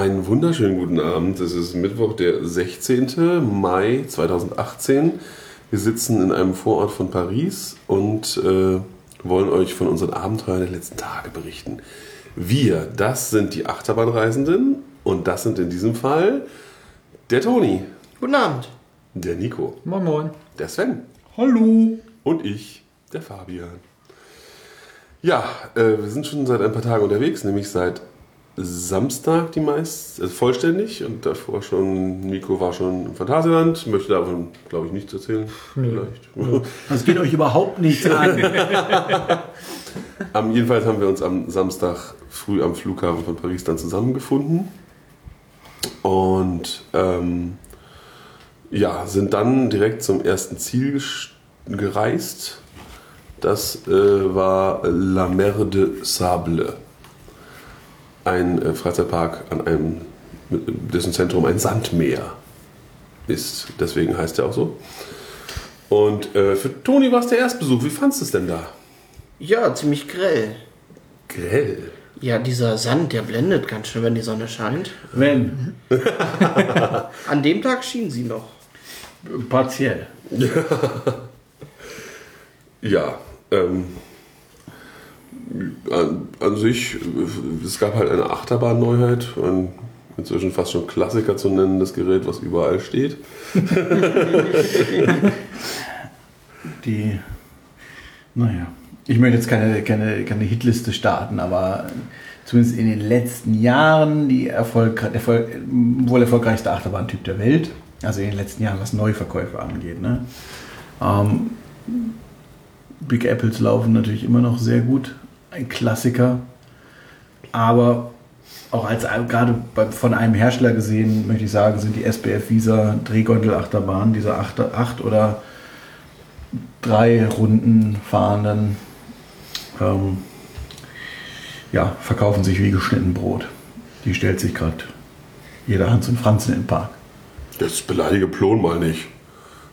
Einen wunderschönen guten Abend. Es ist Mittwoch, der 16. Mai 2018. Wir sitzen in einem Vorort von Paris und äh, wollen euch von unseren Abenteuern der letzten Tage berichten. Wir, das sind die Achterbahnreisenden und das sind in diesem Fall der Toni, Guten Abend. der Nico, Moin Moin. der Sven Hallo. und ich, der Fabian. Ja, äh, wir sind schon seit ein paar Tagen unterwegs, nämlich seit Samstag die meist, also vollständig und davor schon, Nico war schon im Phantasialand, möchte davon, glaube ich, nichts erzählen. Vielleicht. Das geht euch überhaupt nichts an. Am, jedenfalls haben wir uns am Samstag früh am Flughafen von Paris dann zusammengefunden und ähm, ja, sind dann direkt zum ersten Ziel gereist. Das äh, war La Mer de Sable, ein äh, Freizeitpark an einem, dessen Zentrum ein Sandmeer ist. Deswegen heißt er auch so. Und äh, für Toni war es der Erstbesuch. Wie fandest du es denn da? Ja, ziemlich grell. Grell. Ja, dieser Sand, der blendet ganz schön, wenn die Sonne scheint. Wenn, An dem Tag schien sie noch. partiell. Ja, ähm, an, an sich, äh, es gab halt eine Achterbahnneuheit, ein inzwischen fast schon Klassiker zu nennen, das Gerät, was überall steht. Die, naja, ich möchte jetzt keine, keine, keine Hitliste starten, aber zumindest in den letzten Jahren die Erfolg, Erfolg, wohl erfolgreichste Achterbahntyp der Welt. Also in den letzten Jahren, was Neuverkäufe angeht. Ne? Ähm, Big Apples laufen natürlich immer noch sehr gut. Ein Klassiker. Aber auch als gerade von einem Hersteller gesehen, möchte ich sagen, sind die SBF Visa Drehgondel-Achterbahnen, diese acht, acht oder drei Runden fahrenden, ähm, ja, verkaufen sich wie geschnitten Brot. Die stellt sich gerade jeder Hans und Franzen im Park. Das beleidige Plon mal nicht.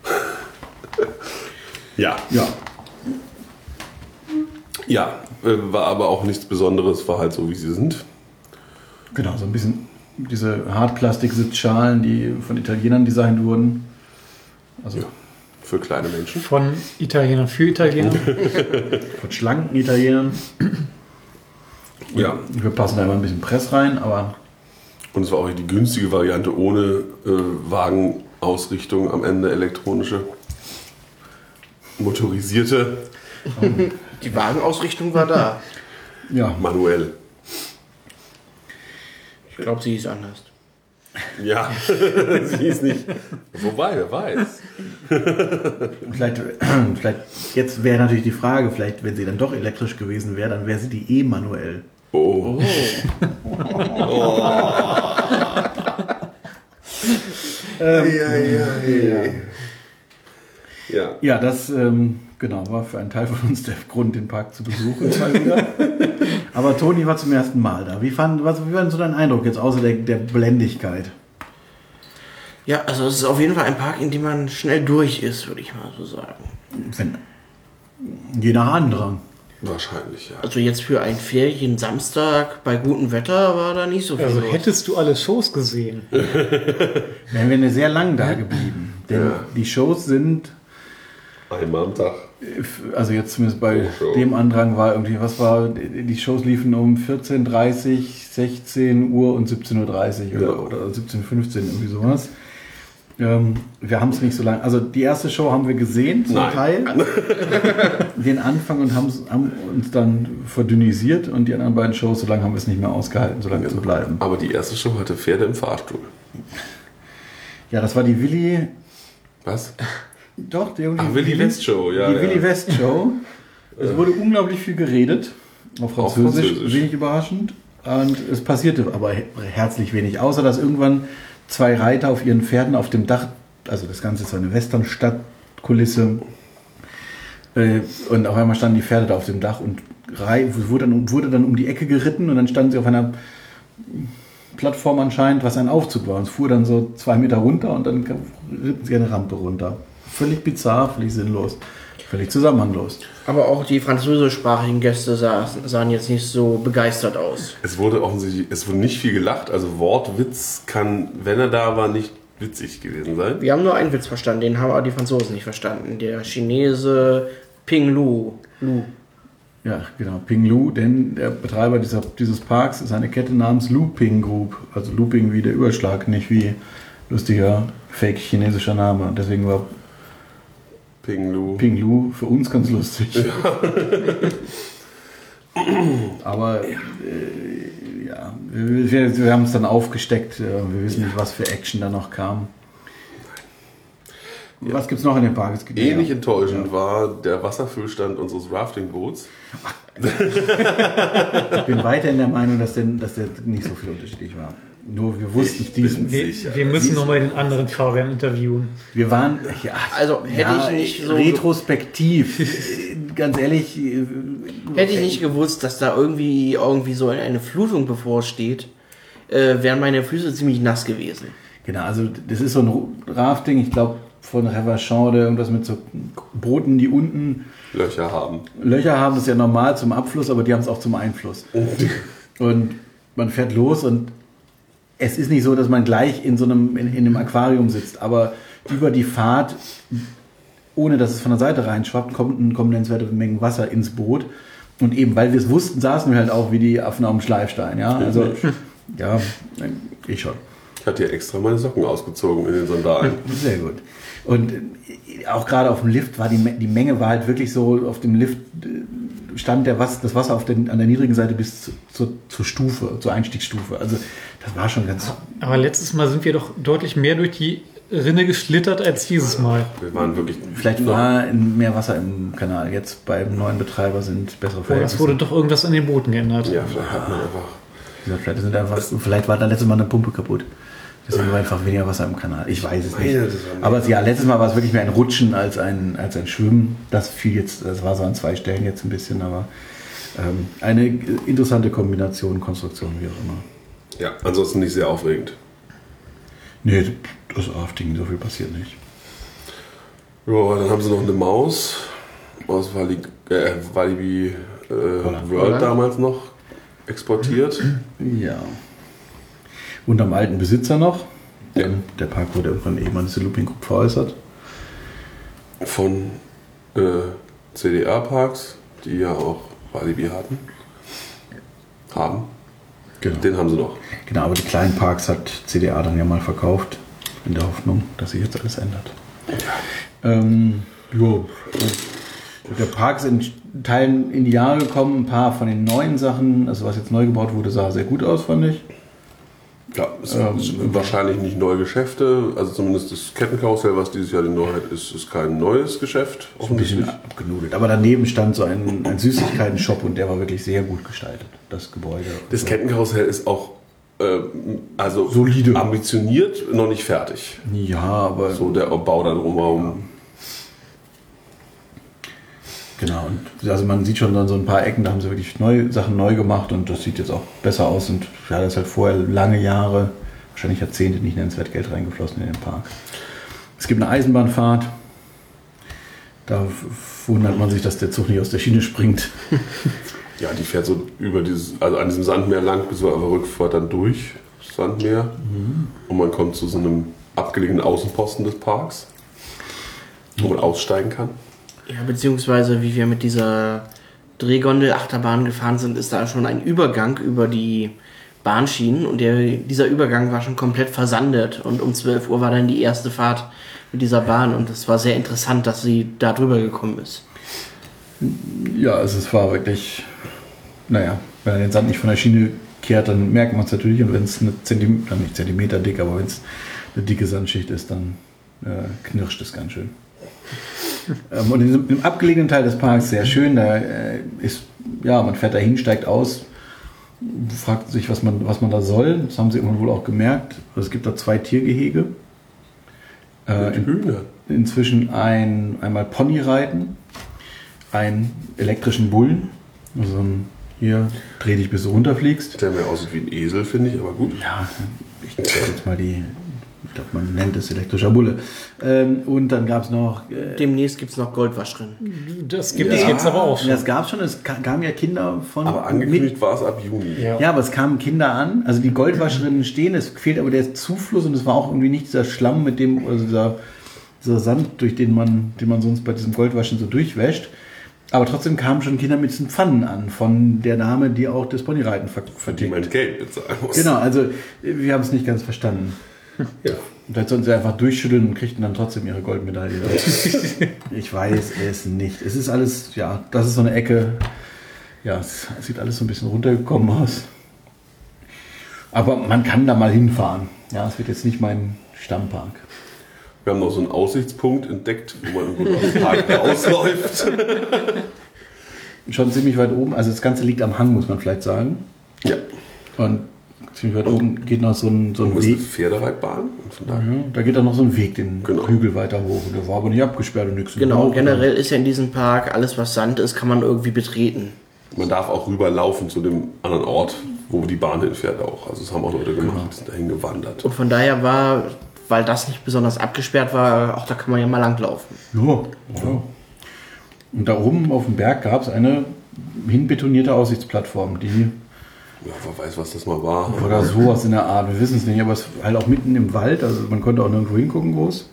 ja, Ja, ja, war aber auch nichts Besonderes, war halt so, wie sie sind. genau, so ein bisschen diese Hartplastik-Sitzschalen, die von Italienern designt wurden. Also Ja. Für kleine Menschen. Von Italienern für Italiener. von schlanken Italienern. Ja, Wir passen da immer ein bisschen Press rein, aber und es war auch die günstige Variante ohne äh, Wagenausrichtung am Ende elektronische. Motorisierte, Die Wagenausrichtung war da. ja, manuell. Ich glaube, sie ist anders. Ja, sie ist nicht. Wobei, wer weiß. Vielleicht, vielleicht jetzt wäre natürlich die Frage, vielleicht, wenn sie dann doch elektrisch gewesen wäre, dann wäre sie die eh manuell. Oh. Ja. Ja, das ähm, genau war für einen Teil von uns der Grund, den Park zu besuchen. Aber Toni war zum ersten Mal da. Wie, fand, was, wie war denn so dein Eindruck jetzt außer der, der Blendigkeit? Ja, also es ist auf jeden Fall ein Park, in dem man schnell durch ist, würde ich mal so sagen. Wenn, je nach Andrang. Wahrscheinlich, ja. Also jetzt für einen Ferien-Samstag bei gutem Wetter war da nicht so viel Also los. hättest du alle Shows gesehen. Wären wir eine sehr lang da geblieben. Denn Ja. die Shows sind, Einmal am Tag. also jetzt zumindest bei Show. dem Andrang war irgendwie, was war, die Shows liefen um 14.30 16 Uhr und 17.30 Uhr Ja. oder, oder 17.15 Uhr, irgendwie sowas. Ähm, wir haben es nicht so lange, also die erste Show haben wir gesehen, zum Nein. Teil, den Anfang und haben uns dann verdünnisiert und die anderen beiden Shows, so lange haben wir es nicht mehr ausgehalten, so lange zu bleiben. Aber die erste Show hatte Pferde im Fahrstuhl. Ja, das war die Willi, Was? Doch, die, die Ah, Willy West Show, ja. die ja. Willy West Show. Es wurde unglaublich viel geredet, auf Auf Französisch, Französisch. wenig überraschend. Und es passierte aber he- herzlich wenig, außer dass irgendwann zwei Reiter auf ihren Pferden auf dem Dach, also das Ganze ist so eine Westernstadtkulisse, äh, und auf einmal standen die Pferde da auf dem Dach und wurde dann, wurde dann um die Ecke geritten und dann standen sie auf einer Plattform anscheinend, was ein Aufzug war. Und es fuhr dann so zwei Meter runter und dann ritten sie eine Rampe runter. Völlig bizarr, völlig sinnlos. völlig zusammenhanglos. Aber auch die französischsprachigen Gäste sah, sahen jetzt nicht so begeistert aus. Es wurde offensichtlich, es wurde nicht viel gelacht, also Wortwitz kann, wenn er da war, nicht witzig gewesen sein. Wir haben nur einen Witz verstanden, den haben aber die Franzosen nicht verstanden. Der Chinese Ping Lu. Lu. Ja, genau, Ping Lu, denn der Betreiber dieser, dieses Parks ist eine Kette namens Looping Group. Also Looping wie der Überschlag, nicht wie lustiger fake chinesischer Name. Und deswegen war Ping Lu. Ping Lu für uns ganz lustig. Aber äh, ja, wir, wir, haben es dann aufgesteckt. äh, Wir wissen nicht, was für Action da noch kam. Was gibt es noch in dem Park? Ähnlich ja. enttäuschend war der Wasserfüllstand unseres Raftingboots. Ich bin weiterhin der Meinung, dass der, dass der nicht so viel unterschiedlich war. Nur wir wussten Ich diesen. bin- Wir, Sicher. wir müssen nochmal den anderen Fabian interviewen. Wir waren, ja, Also, hätte ich nicht so- retrospektiv, ganz ehrlich, äh, Hätte ich nicht gewusst, dass da irgendwie, irgendwie so eine Flutung bevorsteht, äh, wären meine Füße ziemlich nass gewesen. Genau, also das ist so ein Rafting, ich glaube von Revachon oder irgendwas mit so Booten, die unten Löcher haben. Löcher haben, das ist ja normal zum Abfluss, aber die haben es auch zum Einfluss. Und man fährt los und es ist nicht so, dass man gleich in so einem, in, in einem Aquarium sitzt, aber über die Fahrt, ohne dass es von der Seite reinschwappt, kommt, kommen nennenswerte Mengen Wasser ins Boot. Und eben, weil wir es wussten, saßen wir halt auch wie die Affen auf dem Schleifstein. Ja, also, ja, ich schon. Ich hatte ja extra meine Socken ausgezogen in den Sandalen. Sehr gut. Und äh, auch gerade auf dem Lift war die, die Menge war halt wirklich so, auf dem Lift äh, stand der Was, das Wasser auf den, an der niedrigen Seite bis zu, zur, zur Stufe, zur Einstiegsstufe. Also das war schon ganz. Aber letztes Mal sind wir doch deutlich mehr durch die Rinne geschlittert als dieses Mal. Wir waren wirklich. Vielleicht war mehr Wasser im Kanal. Jetzt beim neuen Betreiber sind bessere Oh, es Verhältnisse. wurde doch irgendwas an den Booten geändert. Ja, vielleicht hat man einfach. Vielleicht, sind einfach, vielleicht war da letztes Mal eine Pumpe kaputt. Deswegen war einfach weniger Wasser im Kanal. Ich weiß es nicht. Aber ja, letztes Mal war es wirklich mehr ein Rutschen als ein, als ein Schwimmen. Das fiel jetzt, das war so an zwei Stellen jetzt ein bisschen, aber ähm, eine interessante Kombination, Konstruktion, wie auch immer. Ja, ansonsten nicht sehr aufregend. Nee, das Rafting, so viel passiert nicht. Ja, dann haben sie noch eine Maus aus Wali, äh, Walibi äh, World damals noch exportiert. Ja. Unterm alten Besitzer noch. Ähm, Der Park wurde irgendwann eben an diese Looping Group veräußert. von äh, CDA-Parks, die ja auch Walibi hatten. Haben. Genau. Den haben sie noch. Genau, aber die kleinen Parks hat CDA dann ja mal verkauft, in der Hoffnung, dass sich jetzt alles ändert. Ähm, jo. Der Park ist in Teilen in die Jahre gekommen. Ein paar von den neuen Sachen, also was jetzt neu gebaut wurde, sah sehr gut aus, fand ich. Ja, es Ähm, sind wahrscheinlich nicht neue Geschäfte. Also zumindest das Kettenkarussell, was dieses Jahr die Neuheit ist, ist kein neues Geschäft. Ein bisschen abgenudelt. Aber daneben stand so ein, ein Süßigkeiten-Shop und der war wirklich sehr gut gestaltet, das Gebäude. Das Kettenkarussell ist auch äh, also Solide. ambitioniert, noch nicht fertig. Ja, aber So der Bau da drumherum. Genau, und also man sieht schon dann so ein paar Ecken, da haben sie wirklich neu, Sachen neu gemacht und das sieht jetzt auch besser aus. Und ja, da ist halt vorher lange Jahre, wahrscheinlich Jahrzehnte nicht nennenswert Geld reingeflossen in den Park. Es gibt eine Eisenbahnfahrt. Da wundert man sich, dass der Zug nicht aus der Schiene springt. Ja, die fährt so über dieses, also an diesem Sandmeer lang, bis wir auf der Rückfahrt dann durch das Sandmeer. Mhm. Und man kommt zu so einem abgelegenen Außenposten des Parks, wo man aussteigen kann. Ja, beziehungsweise wie wir mit dieser Drehgondel-Achterbahn gefahren sind, ist da schon ein Übergang über die Bahnschienen und der, dieser Übergang war schon komplett versandet und um 12 Uhr war dann die erste Fahrt mit dieser Bahn und es war sehr interessant, dass sie da drüber gekommen ist. Ja, es war wirklich, naja, wenn er den Sand nicht von der Schiene kehrt, dann merkt man es natürlich. Und wenn es eine Zentimeter, nicht Zentimeter dick, aber wenn es eine dicke Sandschicht ist, dann äh, knirscht es ganz schön. Ähm, und in im abgelegenen Teil des Parks sehr schön. Da äh, ist, ja, man fährt dahin, steigt aus, fragt sich, was man, was man da soll. Das haben sie irgendwann wohl auch gemerkt. Also es gibt da zwei Tiergehege. Äh, in, inzwischen ein, einmal Ponyreiten, einen elektrischen Bullen, also ein, hier dreh dich bis du runterfliegst. Der mehr aussieht wie ein Esel, finde ich, aber gut. Ja, ich zeig jetzt mal die glaube, man nennt es elektrischer Bulle. Ähm, und dann gab es noch, äh, Demnächst gibt es noch Goldwaschrennen. Das gibt Ja. es jetzt aber auch schon. das gab schon, es ka- kamen ja Kinder von. Aber angekündigt war es ab Juni. Ja. Ja, aber es kamen Kinder an, also die Goldwascherinnen stehen, es fehlt aber der Zufluss und es war auch irgendwie nicht dieser Schlamm mit dem, also dieser, dieser Sand, durch den man, den man sonst bei diesem Goldwaschen so durchwäscht. Aber trotzdem kamen schon Kinder mit diesen Pfannen an, von der Dame, die auch das Ponyreiten ver Die verdient. mein Geld bezahlen muss. Genau, also wir haben es nicht ganz verstanden. Ja. Vielleicht sollten sie einfach durchschütteln und kriegten dann trotzdem ihre Goldmedaille. ich weiß es nicht. Es ist alles, ja, das ist so eine Ecke. Ja, es sieht alles so ein bisschen runtergekommen aus. Aber man kann da mal hinfahren. Ja, es wird jetzt nicht mein Stammpark. Wir haben noch so einen Aussichtspunkt entdeckt, wo man gut aus dem Park ausläuft. Schon ziemlich weit oben. Also das Ganze liegt am Hang, muss man vielleicht sagen. Ja. Und ziemlich weit oben geht noch so ein, so ein Wo ist eine Weg. Pferdereitbahn? Und von daher. Ja, da geht auch noch so ein Weg den Genau. Hügel weiter hoch. Und der war aber nicht abgesperrt und nichts. Genau, generell ist ja in diesem Park alles, was Sand ist, kann man irgendwie betreten. Man darf auch rüberlaufen zu dem anderen Ort, wo die Bahn hinfährt auch. Also das haben auch Leute gemacht, die sind dahin gewandert. Und von daher war, weil das nicht besonders abgesperrt war, auch da kann man ja mal langlaufen. Ja, ja. Und da oben auf dem Berg gab es eine hinbetonierte Aussichtsplattform, die Ja, wer weiß, was das mal war. oder sowas in der Art, wir wissen es nicht, aber es war halt auch mitten im Wald, also man konnte auch nirgendwo hingucken groß.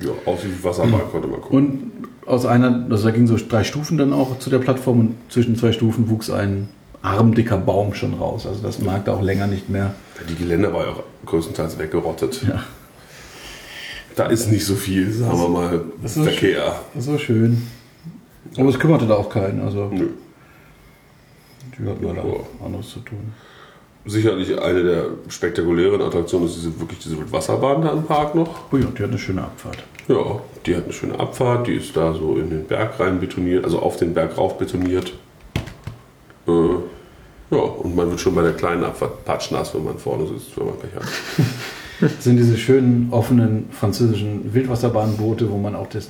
Ja, aus wie Wasserbahn konnte man gucken. Und aus einer, also da ging so drei Stufen dann auch zu der Plattform und zwischen zwei Stufen wuchs ein armdicker Baum schon raus. Also das mag da auch länger nicht mehr. Die Geländer war ja auch größtenteils weggerottet. Ja. Da ist nicht so viel, sagen wir mal, Das ist Verkehr. So schön. Aber es kümmerte da auch keinen, also Nö. Hatten da Ja. anderes zu tun. Sicherlich eine der spektakulären Attraktionen ist diese, wirklich diese Wasserbahn da im Park noch. Oh ja, die hat eine schöne Abfahrt. Ja, die hat eine schöne Abfahrt, die ist da so in den Berg rein betoniert, also auf den Berg rauf betoniert. Äh, ja, und man wird schon bei der kleinen Abfahrt patschnass, wenn man vorne sitzt, wenn man Pech hat. Das sind diese schönen, offenen französischen Wildwasserbahnboote, wo man auch das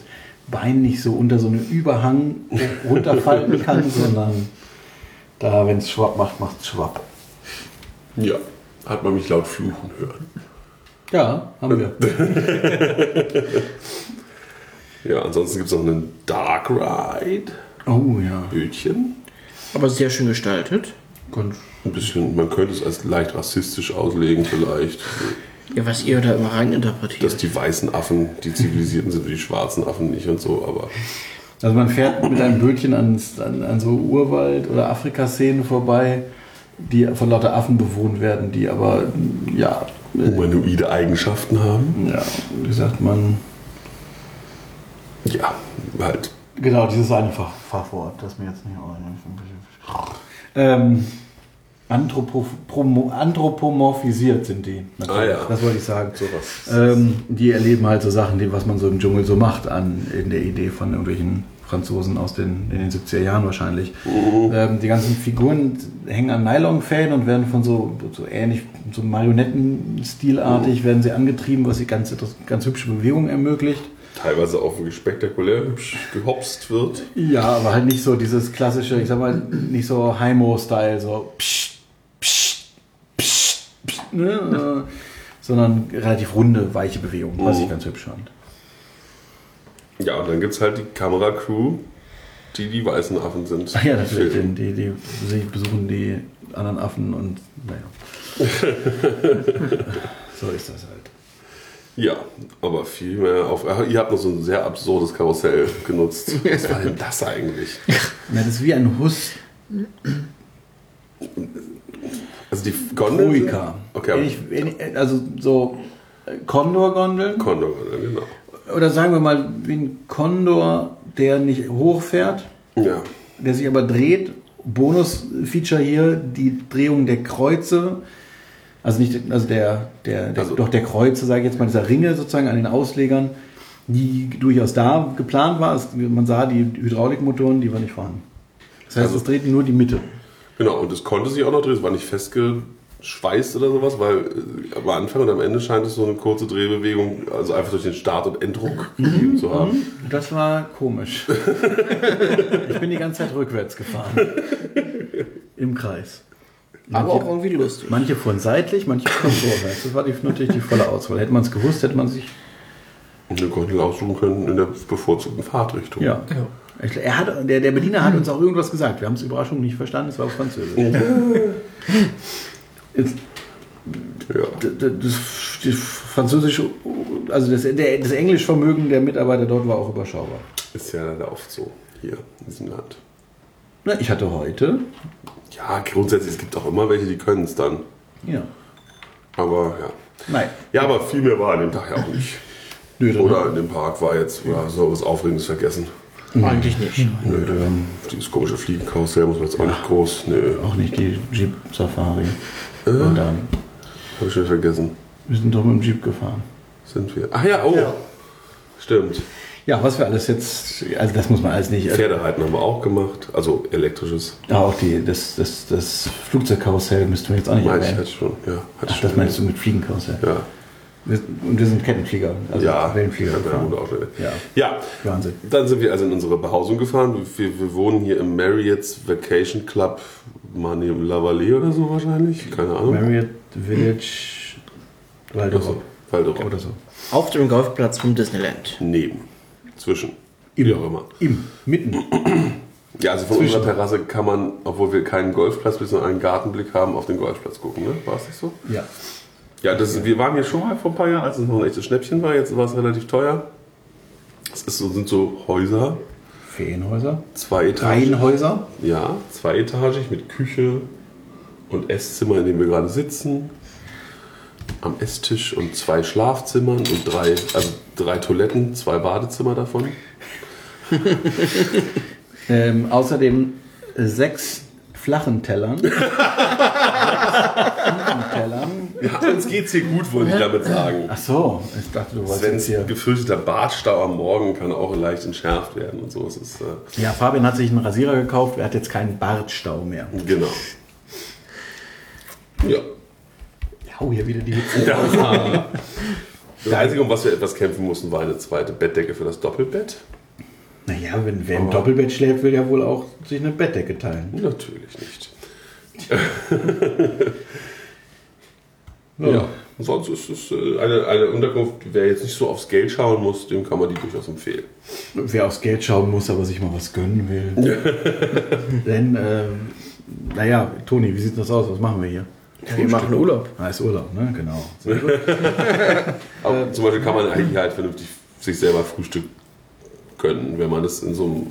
Bein nicht so unter so einen Überhang runterfalten kann, sondern da, wenn es schwapp macht, macht es schwapp. Ja, hat man mich laut fluchen hören. Ja, haben wir. Ja, ansonsten gibt es noch einen Dark Ride, Oh ja. Bötchen. Aber sehr schön gestaltet. Ganz Ein bisschen, man könnte es als leicht rassistisch auslegen vielleicht, Ja, was ihr da immer reininterpretiert. dass die weißen Affen die zivilisierten sind und die schwarzen Affen nicht und so, aber Also man fährt mit einem Bötchen an, an, an so Urwald- oder Afrika-Szenen vorbei, die von lauter Affen bewohnt werden, die aber, ja, humanoide Eigenschaften haben. ja, wie sagt man, Ja, halt. Genau, dieses eine Fach, Fachwort, das mir jetzt nicht ähm, Anthropo, promo, anthropomorphisiert sind die. Ah, ja. Das wollte ich sagen. Sowas. Ähm, die erleben halt so Sachen, die, was man so im Dschungel so macht, an, in der Idee von irgendwelchen Franzosen aus den, in den 70er Jahren wahrscheinlich. Ähm, die ganzen Figuren hängen an Nylonfäden und werden von so, so ähnlich, so Marionettenstilartig werden sie angetrieben, was sie ganz, ganz hübsche Bewegungen ermöglicht. Teilweise auch wirklich spektakulär hübsch gehopst wird. Ja, aber halt nicht so dieses klassische, ich sag mal, nicht so Heimo-Style, so psst, psst, psst, psst, ne? äh, sondern relativ runde, weiche Bewegungen, was ich ganz hübsch fand. Ja, und dann gibt es halt die Kameracrew, die die weißen Affen sind. Ach ja, natürlich, Filmen. die, die, die besuchen die anderen Affen und naja. so ist das halt. Ja, aber viel mehr auf. Ihr habt noch so ein sehr absurdes Karussell genutzt. Was war denn das eigentlich? Ja, das ist wie ein Huss Also die Gondel. Troika. Okay, Ähnlich- ähnlich- Also so äh, Kondor-Gondeln. Kondor, genau. Oder sagen wir mal, wie ein Kondor, der nicht hochfährt, Ja. der sich aber dreht. Bonus-Feature hier, die Drehung der Kreuze. Also nicht, also der, der, der Also- doch der Kreuze, sage ich jetzt mal, dieser Ringe sozusagen an den Auslegern, die durchaus da geplant war. Es, man sah die Hydraulikmotoren, die waren nicht vorhanden. Das heißt, Also- es dreht nur die Mitte. Genau, und es konnte sich auch noch drehen, es war nicht festgeschweißt oder sowas, weil äh, am Anfang und am Ende scheint es so eine kurze Drehbewegung, also einfach durch den Start- und Enddruck gegeben zu haben. Das war komisch. ich bin die ganze Zeit rückwärts gefahren. Im Kreis. Aber auch irgendwie lustig. Manche fuhren seitlich, manche fuhren vorwärts. Das war die, natürlich die volle Auswahl. Hätte man es gewusst, hätte man sich. Und wir konnten aussuchen können in der bevorzugten Fahrtrichtung. Ja. Ich- Er hat, der, der Bediener hat uns auch irgendwas gesagt. Wir haben es Überraschung nicht verstanden, es war auf Französisch. Jetzt, Ja. das, das französische, also das, der, das Englischvermögen der Mitarbeiter dort war auch überschaubar. Ist ja leider oft so hier in diesem Land. Na, ich hatte heute, Ja, grundsätzlich, es gibt auch immer welche, die können es dann. ja, Aber ja. nein. Ja, aber viel mehr war an dem Tag ja auch nicht. Nö, Oder in dem Park war jetzt oder so was Aufregendes vergessen. Eigentlich nicht. Nö, ähm, dieses komische Fliegenkarussell muss man jetzt auch nicht groß. Nö, auch nicht die Jeep Safari. Äh? Und dann, habe ich schon vergessen. wir sind doch mit dem Jeep gefahren. Sind wir. Ach ja, oh. Stimmt. Ja, was wir alles jetzt, also das muss man alles nicht. Pferdereiten haben wir auch gemacht. Also elektrisches. Ja, auch die, das, das, das Flugzeugkarussell müssten wir jetzt auch nicht ich erwähnen. halt schon. Ja, hatte Ach, ich das schon meinst du mit Fliegenkarussell? Ja. Wir, und wir sind Kettenflieger, also ja, Wellenflieger ja, gefahren. auch schon. Ja. ja, Wahnsinn. dann sind wir also in unsere Behausung gefahren. Wir, wir wohnen hier im Marriott's Vacation Club Mani Lavalley oder so wahrscheinlich. Keine Ahnung. Marriott Village Waldorf. Waldorf. Oder so. Auf dem Golfplatz vom Disneyland. Neben. Zwischen. Im, Wie auch immer. Im, mitten. Ja, also von Zwischen. unserer Terrasse kann man, obwohl wir keinen Golfplatz, sondern einen Gartenblick haben, auf den Golfplatz gucken. Ne? War es nicht so? Ja. Ja, das, wir waren hier schon mal vor ein paar Jahren, als es noch ein echtes Schnäppchen war. Jetzt war es relativ teuer. Es ist so, sind so Häuser, Ferienhäuser. zwei Etagen. Reihenhäuser. Ja, zweietagig mit Küche und Esszimmer, in dem wir gerade sitzen. Am Esstisch und zwei Schlafzimmern und drei, also drei Toiletten, zwei Badezimmer davon. Ähm, außerdem sechs flachen Tellern. Flachen Tellern. Ja, uns geht's hier gut, wollte ich damit sagen. Ach so, ich dachte, du wolltest Svens hier. gefürchteter Bartstau am Morgen kann auch leicht entschärft werden und so. Es ist, äh, Ja, Fabian hat sich einen Rasierer gekauft, er hat jetzt keinen Bartstau mehr. genau. Ja. Hau hier wieder die Witze. Das Einzige, um was wir etwas kämpfen mussten, war eine zweite Bettdecke für das Doppelbett. Naja, wenn wer im Doppelbett schläft, will ja wohl auch sich eine Bettdecke teilen. Natürlich nicht. Ja. Ja. Sonst ist es äh, eine, eine Unterkunft, wer jetzt nicht so aufs Geld schauen muss, dem kann man die durchaus empfehlen. Wer aufs Geld schauen muss, aber sich mal was gönnen will. Denn, ähm, naja, Toni, wie sieht das aus? Was machen wir hier? Ja, wir machen Urlaub. Ah, ist Urlaub, ne? Genau. Aber zum Beispiel kann man eigentlich halt vernünftig sich selber Frühstück gönnen. Wenn man das in so einem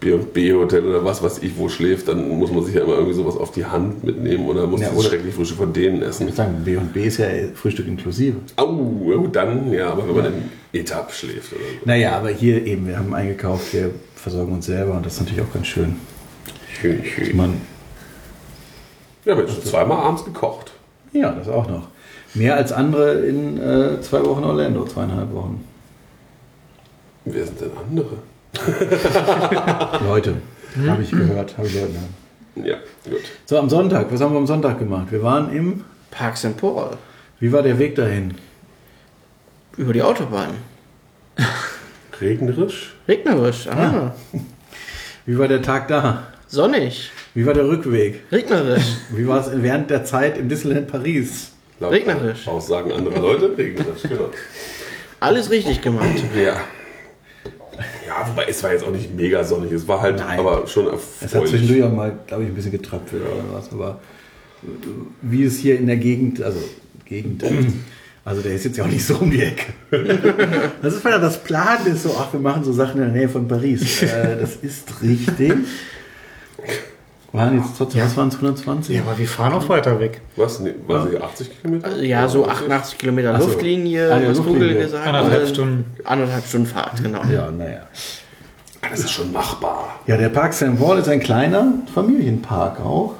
B&B-Hotel oder was weiß ich wo schläft, dann muss man sich ja immer irgendwie sowas auf die Hand mitnehmen oder muss Ja, das schreckliche Frühstück von denen Ich essen. würde sagen, B und B ist ja Frühstück inklusive. Au, oh, dann, ja, aber wenn man in Etapp schläft oder so. Naja, aber hier eben, wir haben eingekauft, wir versorgen uns selber und das ist natürlich auch ganz schön. Schön, schön. Man, Wir haben jetzt schon zweimal abends gekocht. ja, das auch noch. Mehr als andere in äh, zwei Wochen Orlando, zweieinhalb Wochen. Wer sind denn andere? Leute, habe ich gehört, habe ich gehört. Ja. Ja, gut. So, am Sonntag, was haben wir am Sonntag gemacht? Wir waren im, Park St. Paul. wie war der Weg dahin? Über die Autobahn. Regnerisch? Regnerisch. Ah. Wie war der Tag da? Sonnig. Wie war der Rückweg? Regnerisch. Wie war es während der Zeit im Disneyland Paris? Laut Regnerisch. Aussagen anderer Leute, regnerisch, genau. Alles richtig gemacht. Ja. Ja, wobei es war jetzt auch nicht mega sonnig, es war halt Nein. aber schon Es hat erfreulich. zwischendurch auch mal, glaube ich, ein bisschen getröpfelt oder was, aber wie es hier in der Gegend, also Gegend, also der ist jetzt ja auch nicht so um die Ecke. Das ist, weil das Plan ist, so, ach, wir machen so Sachen in der Nähe von Paris. Äh, das ist richtig. Waren jetzt trotzdem, was waren es, 120? Ja, aber wir fahren auch weiter weg. Was? Nee, war sie 80 Kilometer? Ja, so 88 Kilometer Ach so. Luftlinie, Ah, ja, was. Google gesagt Anderthalb. Stunden. Anderthalb Stunden Fahrt, genau. Ja, naja. Ah, Das ist schon machbar. Ja, der Park St. Paul ist ein kleiner Familienpark auch.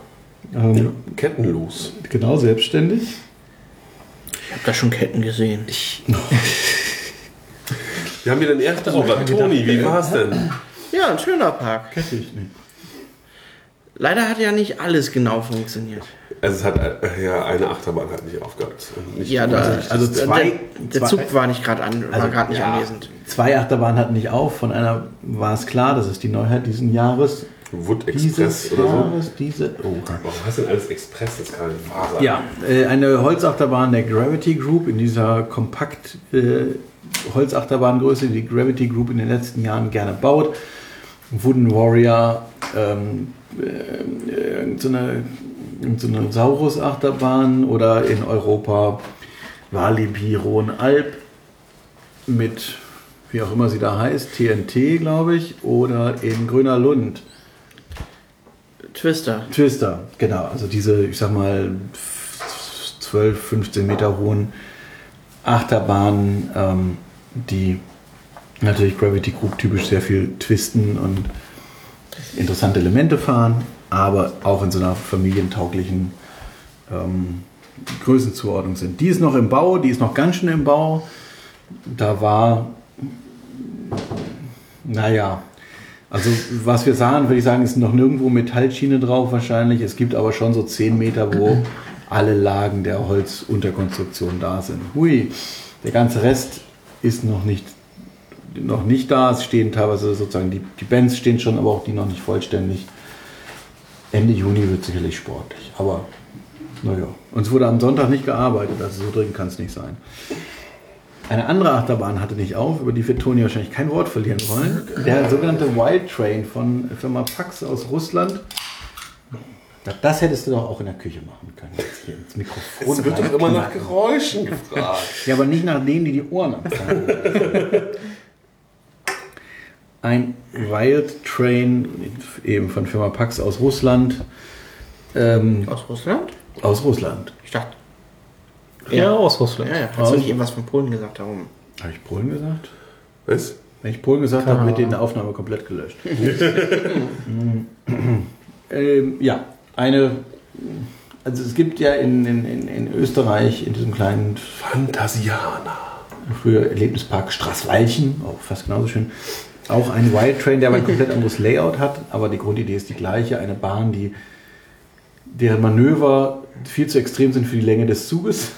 Ähm, Kettenlos. Genau, selbstständig. Ich habe da schon Ketten gesehen. Wir haben hier den ersten. Toni, wie war's denn? Ja, ein schöner Park. Kenn ich nicht. Leider hat ja nicht alles genau funktioniert. Also es hat äh, ja eine Achterbahn halt nicht aufgehört. Nicht Ja, da, Also zwei- der, der zwei- Zug war nicht gerade an, war Also, gerade nicht ja, anwesend. Zwei Achterbahnen hatten nicht auf. Von einer war es klar, das ist die Neuheit diesen Jahres. Wood Express Dieses oder so. Jahres, diese. Oh. Warum heißt denn alles Express? Das kann nicht wahr sein. Ja, äh, eine Holzachterbahn der Gravity Group in dieser kompakt äh, Holzachterbahn-Größe, die Gravity Group in den letzten Jahren gerne baut. Wooden Warrior, ähm, äh, irgendeine so eine Saurus-Achterbahn oder in Europa Walibi Rhone Alp mit, wie auch immer sie da heißt, TNT, glaube ich, oder in Grüner Lund. Twister. Twister, genau. Also diese, ich sag mal, 12, 15 Meter hohen Achterbahnen, ähm, die natürlich Gravity Group typisch sehr viel twisten und interessante Elemente fahren, aber auch in so einer familientauglichen ähm, Größenzuordnung sind. Die ist noch im Bau, die ist noch ganz schön im Bau. Da war, naja, also was wir sahen, würde ich sagen, ist noch nirgendwo Metallschiene drauf wahrscheinlich. Es gibt aber schon so 10 Meter, wo alle Lagen der Holzunterkonstruktion da sind. Hui, der ganze Rest ist noch nicht, noch nicht da. Es stehen teilweise sozusagen, die, die Bands stehen schon, aber auch die noch nicht vollständig. Ende Juni wird sicherlich sportlich, aber naja. Und es wurde am Sonntag nicht gearbeitet, also so dringend kann es nicht sein. Eine andere Achterbahn hatte nicht auf, über die wird Toni wahrscheinlich kein Wort verlieren wollen. Der sogenannte Wild Train von Firma Pax aus Russland. Das hättest du doch auch in der Küche machen können. Jetzt hier ins Mikrofon. Es wird doch immer nach Geräuschen gefragt. Ja, aber nicht nach denen, die die Ohren abfangen. Ein Wild Train, eben von Firma Pax aus Russland. Ähm, Aus Russland? aus Russland. Ich dachte. Ja, aus Russland. Ja, ja. Hast du nicht eben was von Polen gesagt? Darum. Habe ich Polen gesagt? Was? Wenn ich Polen gesagt habe, wird die Ahnung. in der Aufnahme komplett gelöscht. ähm, ja, eine. Also es gibt ja in, in, in, in Österreich, in diesem kleinen Fantasiana. früher Erlebnispark Straßwalchen, auch fast genauso schön, auch ein Wild Train, der aber ein komplett anderes Layout hat, aber die Grundidee ist die gleiche. Eine Bahn, die deren Manöver viel zu extrem sind für die Länge des Zuges,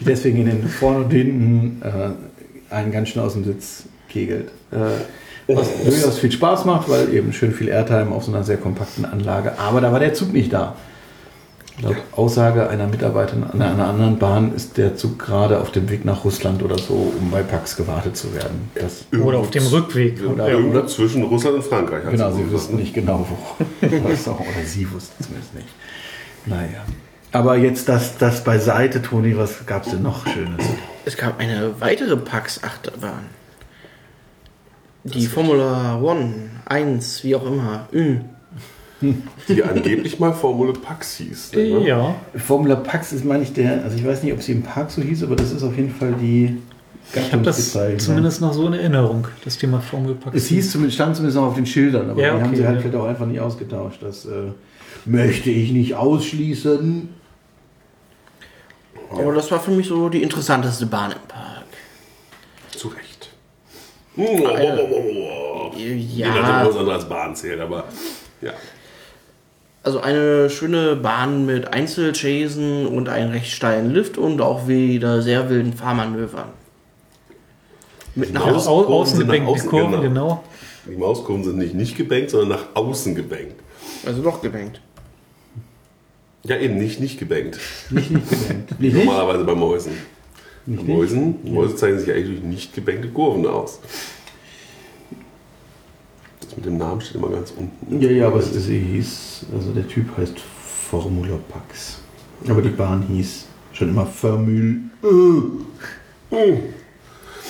die deswegen in den vorne und hinten äh, einen ganz schön aus dem Sitz kegelt. Äh, was durchaus viel Spaß macht, weil eben schön viel Airtime auf so einer sehr kompakten Anlage. Aber da war der Zug nicht da. Laut Aussage einer Mitarbeiterin an einer anderen Bahn ist der Zug gerade auf dem Weg nach Russland oder so, um bei Pax gewartet zu werden. Das, Oder auf dem Rückweg. Oder irgendwo zwischen Russland und Frankreich. genau, sie wussten nicht genau, wo. Oder sie wussten zumindest nicht. Naja. Aber jetzt das, das beiseite, Toni, was gab es denn noch Schönes? Es gab eine weitere Pax-Achterbahn. Die Formula One, 1, wie auch immer. Die angeblich mal Formule Pax hieß. Ne? Ja. Formula Pax ist, meine ich, der, also ich weiß nicht, ob sie im Park so hieß, aber das ist auf jeden Fall die Ich habe das Gattungsbezeichnung. zumindest noch so in Erinnerung, das Thema Formel-Pax. Es hieß zumindest, stand zumindest noch auf den Schildern, aber Ja, die haben sie halt ja. vielleicht auch einfach nicht ausgetauscht. Das äh, möchte ich nicht ausschließen. Aber das war für mich so die interessanteste Bahn im Park. Zu Recht. Hm, oh, oh, oh, oh, oh. Jeder hat Ja, was anderes als Bahn zählt, aber ja. Also eine schöne Bahn mit Einzelchasen und einen recht steilen Lift und auch wieder sehr wilden Fahrmanövern. Mit einer Maus- Au Kurven außen nach außen, Kurven, genau. genau. Die Mauskurven sind nicht, nicht gebankt, sondern nach außen gebankt. Also doch gebankt. Ja, eben nicht nicht gebankt. Nicht, nicht gebankt. Wie normalerweise bei Mäusen. Nicht, Bei Mäusen, Mäuse zeichnen sich eigentlich durch nicht gebankte Kurven aus. Das mit dem Namen steht immer ganz unten. Ja, ja, aber es, sie hieß, also der Typ heißt Formula Pax. Aber die Bahn hieß schon immer Formül.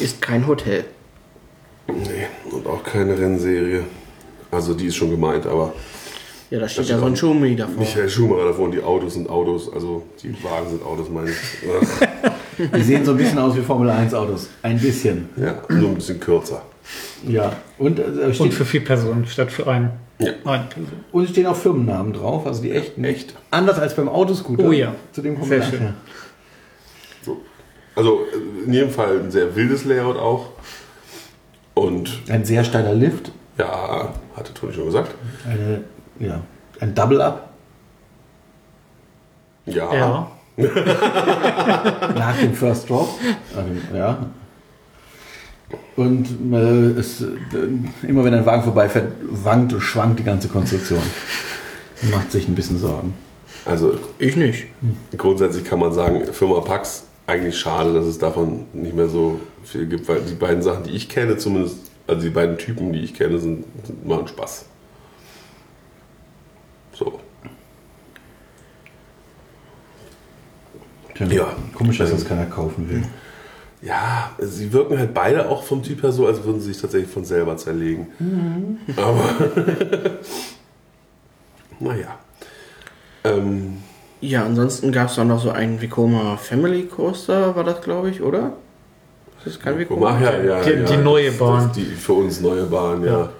Ist kein Hotel. Nee, und auch keine Rennserie. Also die ist schon gemeint, aber Ja, da steht ja so ein Schumi davor. Michael Schumacher davor und die Autos sind Autos, also die Wagen sind Autos, meine ich. Die sehen so ein bisschen aus wie Formel 1 Autos. Ein bisschen. Ja, nur ein bisschen kürzer. Ja. Und, äh, Und steht, für vier Personen statt für einen. Ja. Eine Person. und es stehen auch Firmennamen drauf, also die echten. Echt? Anders als beim Autoscooter. Oh ja. Zu dem kommen Sehr schön. So. Also in jedem Fall ein sehr wildes Layout auch. Und Ein sehr steiler Lift. ja, hatte Toni schon gesagt. Eine, ja, ein Double-Up Ja. Ja. nach dem First Drop. Also, ja. Und äh, es, äh, immer wenn ein Wagen vorbeifährt, wankt und schwankt die ganze Konstruktion. Macht sich ein bisschen Sorgen. Also Ich nicht. grundsätzlich kann man sagen, Firma Pax, eigentlich schade, dass es davon nicht mehr so viel gibt, weil die beiden Sachen, die ich kenne, zumindest, also die beiden Typen, die ich kenne, sind, sind machen Spaß. So. Ja. Komisch, dass das keiner kaufen will. Ja, sie wirken halt beide auch vom Typ her so, als würden sie sich tatsächlich von selber zerlegen. Aber. naja. Ähm, Ja, ansonsten gab es dann noch so einen Vekoma Family Coaster, war das, glaube ich, oder? Das ist kein Vekoma. Ach ja, ja, Die- ja, die neue Bahn. Das, die für uns neue Bahn, ja.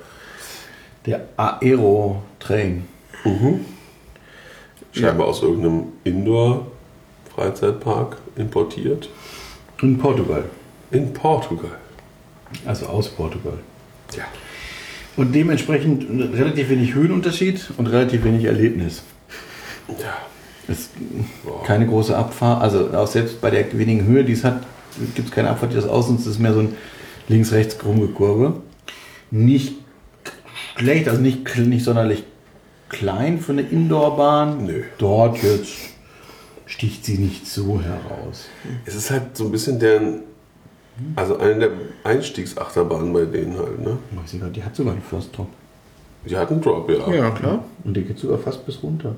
Der Aero Train. Scheinbar aus irgendeinem Indoor-Freizeitpark importiert. In Portugal. In Portugal. Also aus Portugal. Ja. Und dementsprechend relativ wenig Höhenunterschied und relativ wenig Erlebnis. Ja. Es Boah. keine große Abfahrt, also auch selbst bei der wenigen Höhe, die es hat, gibt es keine Abfahrt, die das ausnutzt. Es ist mehr so ein links-rechts krumme Kurve. Nicht schlecht, also nicht, nicht sonderlich klein für eine Indoorbahn. Nö. Dort jetzt sticht sie nicht so heraus. Es ist halt so ein bisschen deren. Also eine der Einstiegsachterbahnen bei denen halt, ne? Weiß ich gar nicht, Die hat sogar einen First Top. Die hat einen Drop, ja. Ja, klar. Und der geht sogar fast bis runter.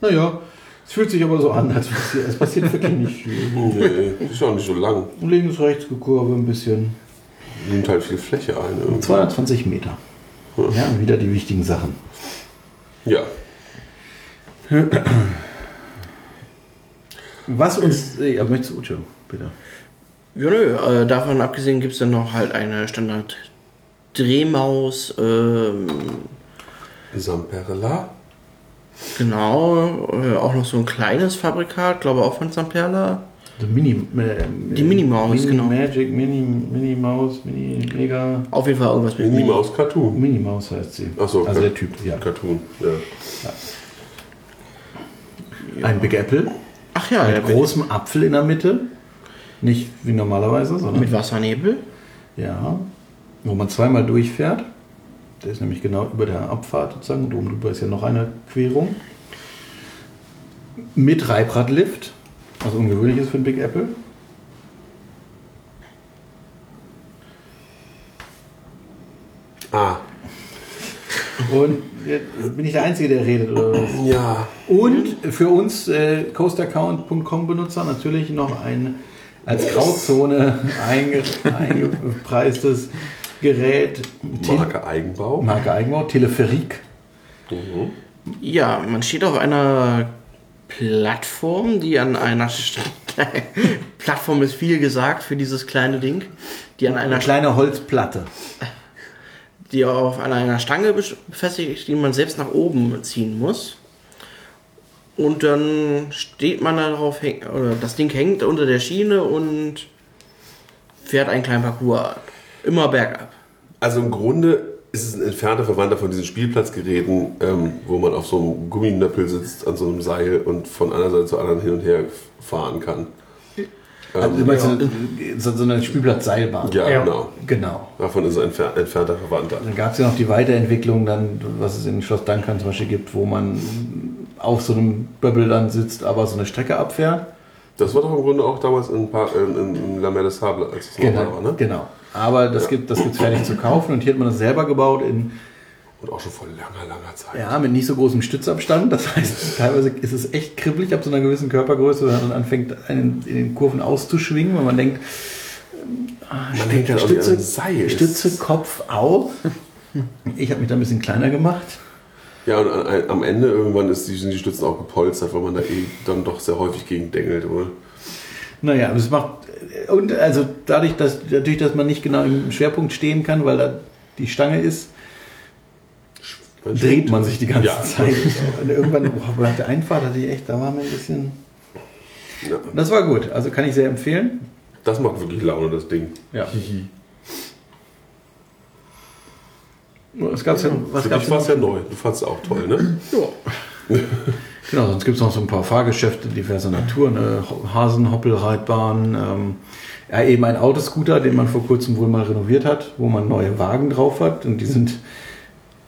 Naja, es fühlt sich aber so an, als passiert, es passiert wirklich nicht viel. Nee, die ist auch nicht so lang. Links, rechts Kurve ein bisschen. Nimmt halt viel Fläche ein. irgendwie. 220 Meter. Ja, wieder die wichtigen Sachen. Ja. Was uns. äh, Ja, möchtest du, Ucho, bitte? Ja, nö, äh, davon abgesehen gibt es dann noch halt eine Standard Drehmaus, ähm, Samperla. genau, äh, auch noch so ein kleines Fabrikat, glaube auch von Zamperla. Die Mini. Äh, Die Mini-Maus, Mini genau. Magic, Mini, Mini Maus, Mini Mega. Auf jeden Fall irgendwas mit Minnie Maus Cartoon. Mini Maus heißt sie. Ach so, Also okay. der Typ, ja. Cartoon, ja. Ein Big Apple. Ach ja, Mit großem Apfel in der Mitte. Nicht wie normalerweise, sondern. mit Wassernebel. Ja, wo man zweimal durchfährt. Der ist nämlich genau über der Abfahrt sozusagen. Und oben drüber ist ja noch eine Querung. Mit Reibradlift. Was ungewöhnlich ist für ein Big Apple. Ah, Und jetzt bin ich der Einzige, der redet, oder was? ja. Und für uns äh, coastaccount.com Benutzer natürlich noch ein als Grauzone einge, eingepreistes Gerät. Marke Eigenbau. Marke Eigenbau, Teleferik. Mhm. Ja, man steht auf einer Plattform, die an einer St Plattform ist viel gesagt für dieses kleine Ding, die an einer Eine kleine Holzplatte. Die auf einer Stange befestigt die man selbst nach oben ziehen muss. Und dann steht man da drauf, häng- oder das Ding hängt unter der Schiene und fährt einen kleinen Parcours ab. Immer bergab. Also im Grunde ist es ein entfernter Verwandter von diesen Spielplatzgeräten, ähm, wo man auf so einem Gumminöppel sitzt, an so einem Seil und von einer Seite zur anderen hin und her fahren kann. Also, du meinst so, so eine Spielplatzseilbahn. Ja, Ja. genau. Genau. Davon ist ein entfer entfernter Verwandter. Dann gab es ja noch die Weiterentwicklung, dann, was es in Schloss Dankern zum Beispiel gibt, wo man auf so einem Böbbel dann sitzt, aber so eine Strecke abfährt. Das war doch im Grunde auch damals in, Pa- in, in, in La Mer de Sable, als es noch da war, ne? genau. Aber das gibt es fertig zu kaufen und hier hat man das selber gebaut in Und auch schon vor langer, langer Zeit. ja, mit nicht so großem Stützabstand. Das heißt, teilweise ist es echt kribbelig ab so einer gewissen Körpergröße, wenn man dann anfängt, einen in den Kurven auszuschwingen, weil man denkt, Man denkt an ein Seil. Stütze, Kopf, Au. Ich habe mich da ein bisschen kleiner gemacht. Ja, und am Ende irgendwann ist die, sind die Stützen auch gepolstert, weil man da eh dann doch sehr häufig gegen dengelt, oder? Naja, aber es macht. Und also dadurch, dass, dadurch, dass man nicht genau im Schwerpunkt stehen kann, weil da die Stange ist, dreht man sich die ganze Ja. Zeit. Und irgendwann, boah, nach der Einfahrt hatte ich echt, da war mir ein bisschen. Ja. Das war gut, also kann ich sehr empfehlen. Das macht wirklich Laune, das Ding. Ja. Was gab's denn? Was Für gab's dich war es ja neu. Du fandest es auch toll, ne? Ja. Genau, sonst gibt es noch so ein paar Fahrgeschäfte diverser Natur, eine Hasenhoppelreitbahn, ähm, Ja, eben ein Autoscooter, den man vor kurzem wohl mal renoviert hat, wo man neue Wagen drauf hat. Und die sind,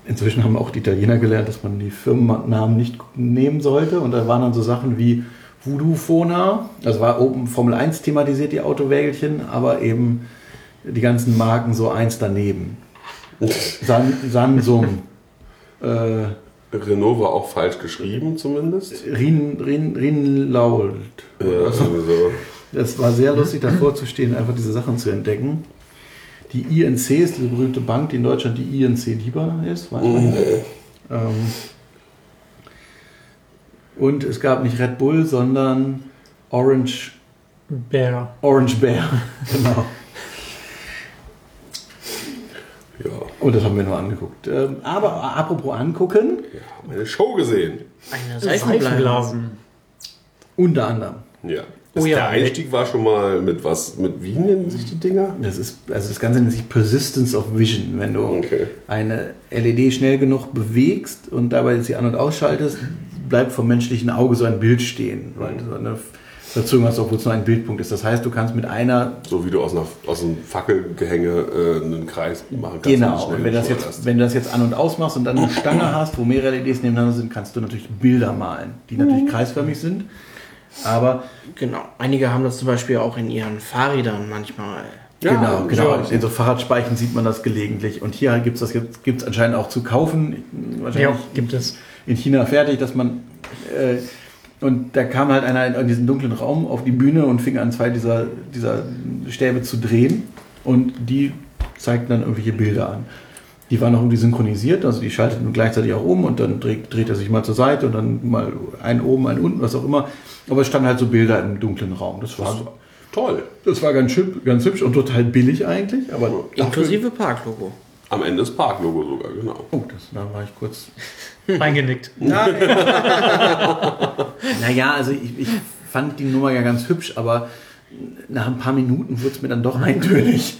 inzwischen haben auch die Italiener gelernt, dass man die Firmennamen nicht nehmen sollte. Und da waren dann so Sachen wie Voodoo Fona, also war oben Formel 1 thematisiert, die Autowägelchen, aber eben die ganzen Marken so eins daneben. San, Samsung, äh, Renault war auch falsch geschrieben zumindest. Rin, Rin, Rinlault. Ja, Also, sowieso. das war sehr lustig, davor zu stehen, einfach diese Sachen zu entdecken. Die INC ist diese berühmte Bank, die in Deutschland die INC lieber ist. Weiß man. Ähm, und es gab nicht Red Bull, sondern Orange, Bär. Orange Bear. genau. Ja, Und das haben wir nur angeguckt. Ähm, aber apropos angucken, haben eine Show gesehen. Eine Seifenblase. Seifenblasen. unter anderem. Ja. Oh ja, der Einstieg war schon mal mit was, mit wie nennen sich die Dinger? Das ist, also das Ganze nennt sich Persistence of Vision. Wenn du Okay. eine LED schnell genug bewegst und dabei sie an- und ausschaltest, bleibt vom menschlichen Auge so ein Bild stehen, weil du so eine Verzögerung hast, obwohl es nur ein Bildpunkt ist. Das heißt, du kannst mit einer So wie du aus, einer, aus einem Fackelgehänge äh, einen Kreis machen kannst. Genau, und wenn, das jetzt, wenn du das jetzt an- und ausmachst und dann eine Stange hast, wo mehrere LEDs nebeneinander sind, kannst du natürlich Bilder malen, die natürlich kreisförmig sind. Aber Genau. Einige haben das zum Beispiel auch in ihren Fahrrädern manchmal. Ja, genau, genau. ja. In so Fahrradspeichen sieht man das gelegentlich. Und hier gibt es das gibt's anscheinend auch zu kaufen. Wahrscheinlich Ja, gibt es. in China fertig, dass man. Äh, und da kam halt einer in diesen dunklen Raum auf die Bühne und fing an, zwei dieser, dieser Stäbe zu drehen. Und die zeigten dann irgendwelche Bilder an. Die waren auch irgendwie synchronisiert, also die schalteten gleichzeitig auch um und dann dreht, dreht er sich mal zur Seite und dann mal einen oben, einen unten, was auch immer. Aber es standen halt so Bilder im dunklen Raum. Das war, Toll. das war ganz, hübsch, ganz hübsch und total billig eigentlich. Aber Inklusive Parklogo. Am Ende das Parklogo sogar, genau. Oh, das, da war ich kurz Eingenickt. Naja, also ich, ich fand die Nummer ja ganz hübsch, aber nach ein paar Minuten wurde es mir dann doch eintönig.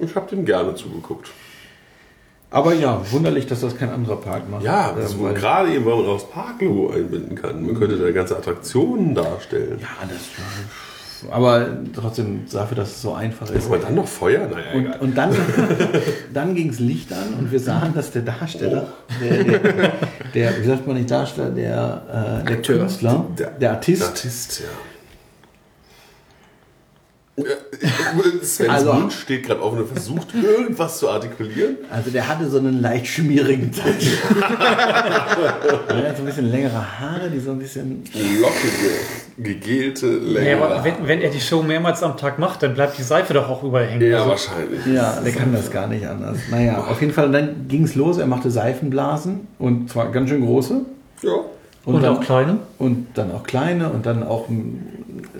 Ich habe dem gerne zugeguckt. Aber ja, wunderlich, dass das kein anderer Park macht. Ja, Ähm, wohl weil- gerade eben, weil man auch das Parklogo einbinden kann. Man könnte da ganze Attraktionen darstellen. Ja, das aber trotzdem dafür, dass es so einfach ist. Aber dann noch Feuer? Naja, Und, egal. und dann, dann ging es Licht an und wir sahen, dass der Darsteller, der, der, der wie sagt man nicht Darsteller, der, äh, der. Künstler, Der- der Artist, Artist, ja. Svens Also- Mund steht gerade auf und er versucht, irgendwas zu artikulieren. Also der hatte so einen leicht schmierigen Touch. er hat so ein bisschen längere Haare, die so ein bisschen. Lockige, gegelte Ja, Länge. aber wenn, wenn er die Show mehrmals am Tag macht, dann bleibt die Seife doch auch überall hängen. ja, Also, wahrscheinlich. Ja, der kann das gar nicht anders. Naja, auf jeden Fall, dann ging es los. Er machte Seifenblasen und zwar ganz schön große. Ja. Und dann, auch kleine. Und dann auch kleine und dann auch.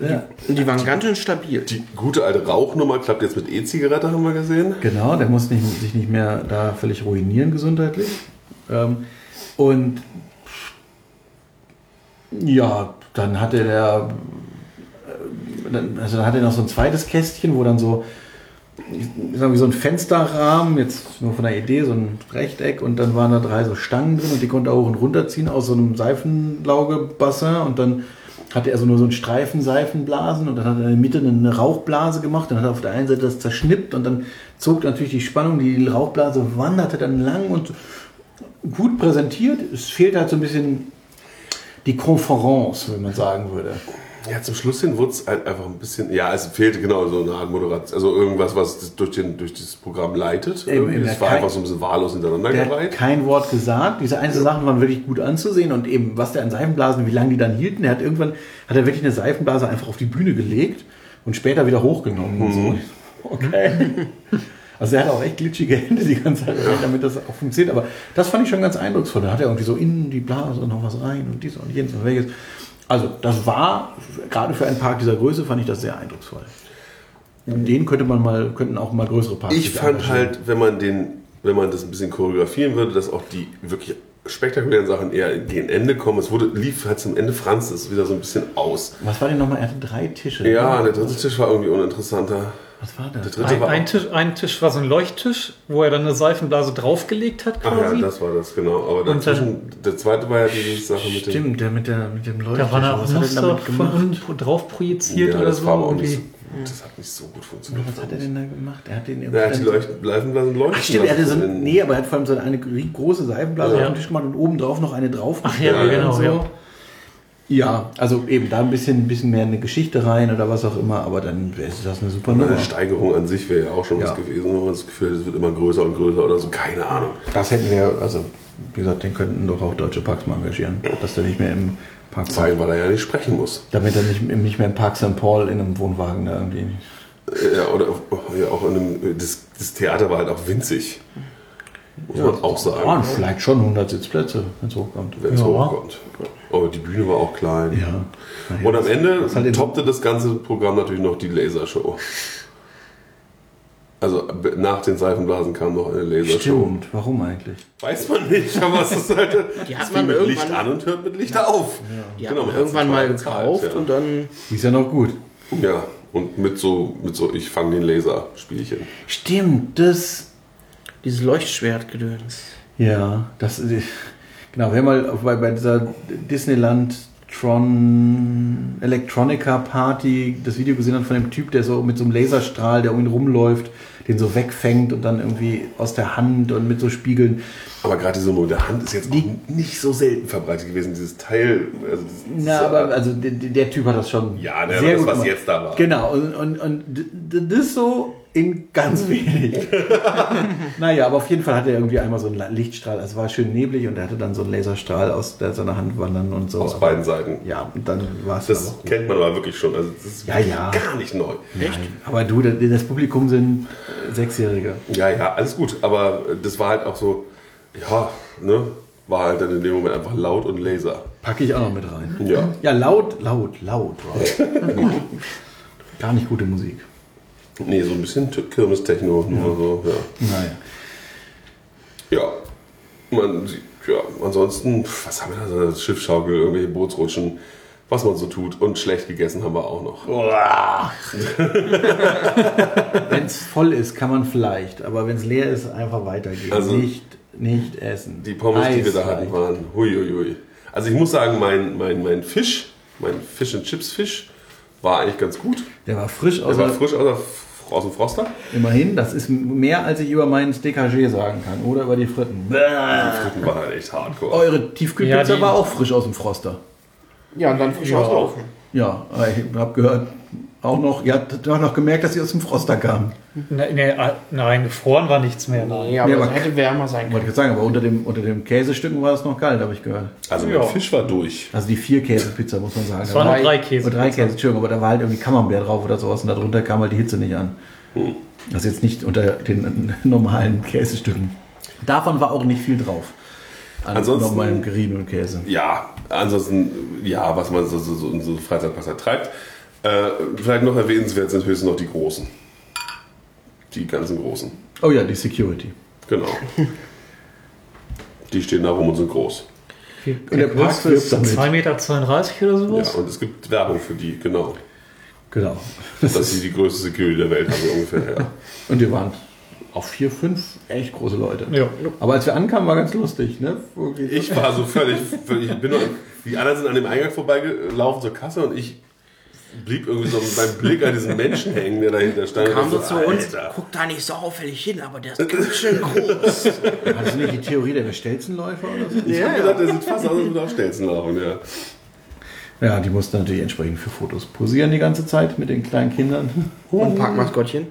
Ja, Und die waren ganz schön stabil. Die gute alte Rauchnummer klappt jetzt mit E-Zigarette, haben wir gesehen. genau, der muss nicht, sich nicht mehr da völlig ruinieren gesundheitlich. Ähm, und ja, dann hatte der. äh, Also dann hatte er noch so ein zweites Kästchen, wo dann so ich sag wie so ein Fensterrahmen, jetzt nur von der Idee, so ein Rechteck und dann waren da drei so Stangen drin und die konnte er hoch und runter ziehen aus so einem Seifenlaugebassin und dann hatte er so nur so einen Streifen Seifenblasen und dann hat er in der Mitte eine Rauchblase gemacht, dann hat er auf der einen Seite das zerschnippt und dann zog natürlich die Spannung, die Rauchblase wanderte dann lang und gut präsentiert. Es fehlt halt so ein bisschen die Konferenz, wenn man sagen würde. Ja, zum Schluss hin wurde es halt einfach ein bisschen, ja, es fehlte genau so eine Art Moderation, also irgendwas, was das durch, den, durch dieses Programm leitet. Eben, der war Kai- einfach so ein bisschen wahllos hintereinander kein Wort gesagt. Diese einzelnen Sachen waren wirklich gut anzusehen und eben, was der an Seifenblasen, wie lange die dann hielten. Er hat irgendwann, hat er wirklich eine Seifenblase einfach auf die Bühne gelegt und später wieder hochgenommen. Und so. Okay. Also er hat auch echt glitschige Hände die ganze Zeit, damit das auch funktioniert. Aber das fand ich schon ganz eindrucksvoll. Da hat er irgendwie so in die Blase noch was rein und dies und jenes und welches. Also das war, gerade für einen Park dieser Größe, fand ich das sehr eindrucksvoll. Den könnte man mal, könnten auch mal größere Parks Ich fand halt, wenn man den, wenn man das ein bisschen choreografieren würde, dass auch die wirklich spektakulären Sachen eher gegen Ende kommen. Es wurde, lief halt zum Ende Franz ist wieder so ein bisschen aus. Was war denn nochmal? Er hatte drei Tische. Ja, der dritte Tisch war irgendwie uninteressanter. Was war Der das? dritte Ein, war ein, Tisch, ein Tisch war so ein Leuchttisch, wo er dann eine Seifenblase draufgelegt hat Ach quasi. ja, das war das, genau. Aber Und dann- dazwischen, der zweite war ja diese Sache mit dem. Stimmt, der mit, der, mit dem Leuchttisch. da war da auch Was hat er Muster von gemacht? unten drauf projiziert Ja, oder das so. war aber auch nicht irgendwie. so Das hat nicht so gut funktioniert. Was hat er denn da gemacht? Er hat den Er hat die Seifenblasen leuchten Ach stimmt, er hatte so lassen ein, in- nee, aber er hat vor allem so eine große Seifenblase Ja. auf den Tisch gemacht und oben drauf noch eine drauf. Ach ja, Ja, genau. so. Ja. Ja, also eben da ein bisschen, ein bisschen mehr eine Geschichte rein oder was auch immer, aber dann ist das eine super Nummer. Eine Steigerung an sich wäre ja auch schon Ja. was gewesen, wenn man das Gefühl hat, es wird immer größer und größer oder so, keine Ahnung. Das hätten wir, also wie gesagt, den könnten doch auch deutsche Parks mal engagieren, dass der nicht mehr im Park Vor allem, weil er ja nicht sprechen muss. damit er nicht, nicht mehr im Park St. Paul in einem Wohnwagen da irgendwie. Ja, oder ja, auch in einem, das, das Theater war halt auch winzig. Muss man auch sagen. Ja, vielleicht schon 100 Sitzplätze, wenn es hochkommt. wenn es Ja. hochkommt. Aber die Bühne war auch klein. Ja. Und am Ende halt toppte das ganze Programm natürlich noch die Lasershow. Also nach den Seifenblasen kam noch eine Lasershow. Stimmt, warum eigentlich? Weiß man nicht, aber es ist halt. Die hat man mit Licht an und hört mit Licht auf. Die Genau, hat man irgendwann mal gekauft ja. und dann Die ist ja noch gut. Ja, und mit so, mit so ich fange den Laser-Spielchen. Stimmt, das. dieses Leuchtschwertgedöns. Ja, das ist. Genau, wir haben mal bei, bei dieser Disneyland Tron Electronica Party das Video gesehen hat von dem Typ, der so mit so einem Laserstrahl, der um ihn rumläuft, den so wegfängt und dann irgendwie aus der Hand und mit so Spiegeln. Aber gerade diese der Hand ist jetzt auch nicht so selten verbreitet gewesen, dieses Teil. Also das- Na, aber also der, der Typ hat das schon Ja, ne, aber das, was gemacht. jetzt da war. Genau, und, und, und das so in ganz wenig. naja, aber auf jeden Fall hatte er irgendwie einmal so einen Lichtstrahl. Also es war schön neblig und er hatte dann so einen Laserstrahl aus der, seiner Hand wandern und so. Aus Aber- beiden Seiten. Ja, und dann war es Das kennt man aber wirklich schon. Also das ist Ja, ja. gar nicht neu. Echt? Aber du, das Publikum sind äh, Sechsjährige. Ja, ja, alles gut. Aber das war halt auch so, ja, ne? War halt dann in dem Moment einfach laut und Laser. Packe ich auch noch mit rein. Ja. Ja, laut, laut, laut. Gar nicht gute Musik. Nee, so ein bisschen Kirmes-Techno, nur so, ja. Naja. Ja. Man sieht, ja, ansonsten, was haben wir da? So das Schiffschaukel, irgendwelche Bootsrutschen, was man so tut. Und schlecht gegessen haben wir auch noch. Wenn es voll ist, kann man vielleicht, aber wenn es leer ist, einfach weitergehen. Also- nicht, nicht essen. Die Pommes, die wir da hatten, waren huiuiui. Also ich muss sagen, mein, mein, mein Fisch, mein Fish and Chips Fisch, war eigentlich ganz gut. Der war frisch aus Der der, frisch aus, der, aus dem Froster. immerhin. Das ist mehr, als ich über meinen Steakagé sagen kann. Oder über die Fritten. Bäh. Die waren halt echt hardcore. Eure Tiefkühlpizza Ja, war auch frisch aus dem Froster. Ja, und dann frisch Ja. auslaufen. Ja, ich habe gehört, auch noch, ihr habt doch noch gemerkt, dass sie aus dem Froster kamen. Ne, ne, ah, nein, gefroren war nichts mehr. Nein. Nee, aber, aber- es hätte wärmer sein Wollte können. ich jetzt sagen, aber unter dem, unter dem Käsestücken war es noch kalt, habe ich gehört. Also Ja. Fisch war durch. Also die vier Käsepizza, muss man sagen. Es waren war- nur drei Käse. Oder drei Käse, Entschuldigung, aber da war halt irgendwie Camembert drauf oder sowas und darunter kam halt die Hitze nicht an. Das ist jetzt nicht unter den normalen Käsestücken. Davon war auch nicht viel drauf. An Ansonsten- normalem geriebenen Käse. Ja, ansonsten, ja, was man so, so, so in so Freizeitpark treibt. Äh, vielleicht noch erwähnenswert sind höchstens noch die Großen. Die ganzen Großen. Oh ja, die Security. Genau. Die stehen da rum und sind groß. Und der wirbt ist damit. 2,32 Meter oder Ja, sowas? und es gibt Werbung für die, genau. Genau. Dass sie die größte Security der Welt haben, so ungefähr. Ja. Und wir waren auf vier, fünf echt große Leute. Ja. Aber als wir ankamen, war ganz lustig. Ne? Ich war so völlig, völlig ich bin noch, die anderen sind an dem Eingang vorbeigelaufen zur Kasse und ich blieb irgendwie so meinem Blick an diesen Menschen hängen, der dahinter stand. Kam so zu uns, Alter. guck da nicht so auffällig hin, aber der ist ganz schön groß. War das nicht die Theorie der Stelzenläufer oder so? Ich Ja, hab ja. gesagt, der sieht fast aus, als würde auf Stelzen laufen, ja. Ja, die mussten natürlich entsprechend für Fotos posieren die ganze Zeit mit den kleinen Kindern. Und Parkmaskottchen.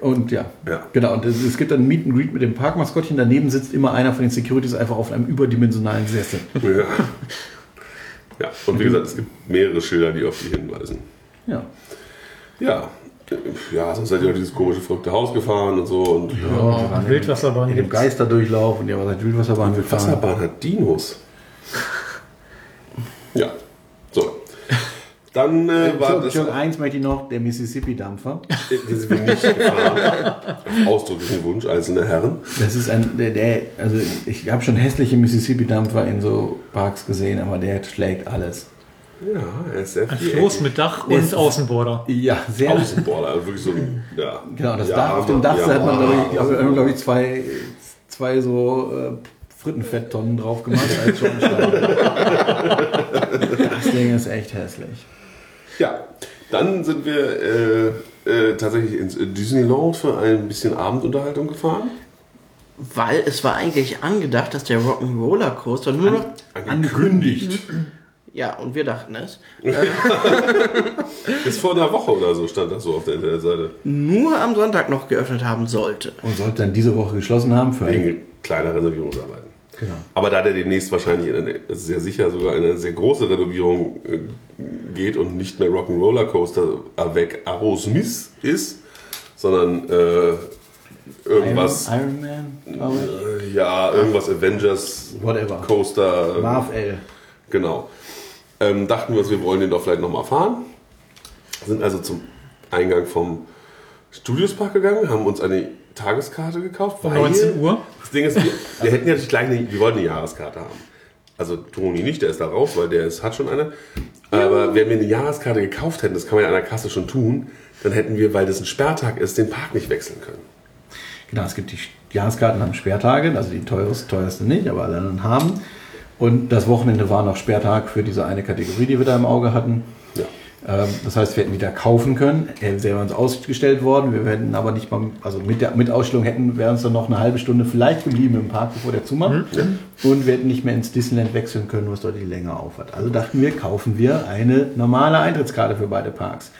Und ja, Ja. genau. Und es es gibt dann ein Meet and Greet mit dem Parkmaskottchen. Daneben sitzt immer einer von den Securities einfach auf einem überdimensionalen Sessel. Ja. ja, und wie gesagt, es gibt mehrere Schilder, die auf die hinweisen. Ja. Ja, ja, sonst seid ihr auch dieses komische, verrückte Haus gefahren und so. Und Ja, Wildwasserbahn In dem. Geisterdurchlauf und ihr seit Wildwasserbahn gefahren. Wasserbahn hat Dinos. Ja, so. Dann äh, war das. Option 1 möchte ich noch, der Mississippi-Dampfer. Den sind wir nicht gefahren. Ausdrücklichen Wunsch einzelner Herren. Das ist ein, der, der also ich habe schon hässliche Mississippi-Dampfer in so Parks gesehen, aber der schlägt alles. Ja, er ist sehr Ein viel. Floß mit Dach und Ist- Außenborder. Ja, sehr. Außenborder, also wirklich so ein. Ja. Genau, das ja, Dach, auf dem Dach ja, hat man, glaube ich, glaub, glaub ich, zwei, zwei so äh, Frittenfetttonnen drauf gemacht als. Das Ding ist echt hässlich. Ja, dann sind wir äh, tatsächlich ins Disneyland für ein bisschen Abendunterhaltung gefahren. Weil es war eigentlich angedacht, dass der Rock'n'Roller Coaster nur noch. Angekündigt. Ja, und wir dachten es. Bis vor einer Woche oder so stand das so auf der Internetseite. Nur am Sonntag noch geöffnet haben sollte. Und sollte dann diese Woche geschlossen haben für ein. Wegen kleiner Renovierungsarbeiten. Genau. Aber da der demnächst wahrscheinlich in eine, sehr sicher sogar in eine sehr große Renovierung äh, geht und nicht mehr Rock'n'Roller Coaster avec Aerosmith ist, sondern äh, irgendwas, Iron, Iron Man, glaube ich. äh, ja, irgendwas Avengers Whatever. Coaster, äh, Marv L. genau. Ähm, dachten wir uns, wir wollen den doch vielleicht nochmal fahren. Sind also zum Eingang vom Studiospark gegangen, haben uns eine Tageskarte gekauft. Um weil- 19 Uhr. Das Ding ist, wir, wir hätten ja gleich eine, wir wollten eine Jahreskarte haben. Also Toni nicht, der ist da raus, weil der ist, hat schon eine. Aber wenn wir eine Jahreskarte gekauft hätten, das kann man ja an der Kasse schon tun, dann hätten wir, weil das ein Sperrtag ist, den Park nicht wechseln können. Genau, es gibt die Jahreskarten haben Sperrtage, also die teuerste, teuerste nicht, aber alle anderen haben. Und das Wochenende war noch Sperrtag für diese eine Kategorie, die wir da im Auge hatten. Ja. Ähm, Das heißt, wir hätten wieder kaufen können. Er wäre uns ausgestellt worden. Wir hätten aber nicht mal, also mit der mit Ausstellung hätten wir uns dann noch eine halbe Stunde vielleicht geblieben im Park, bevor der zumacht. Und wir hätten nicht mehr ins Disneyland wechseln können, was deutlich länger aufhat. Also dachten wir, kaufen wir eine normale Eintrittskarte für beide Parks.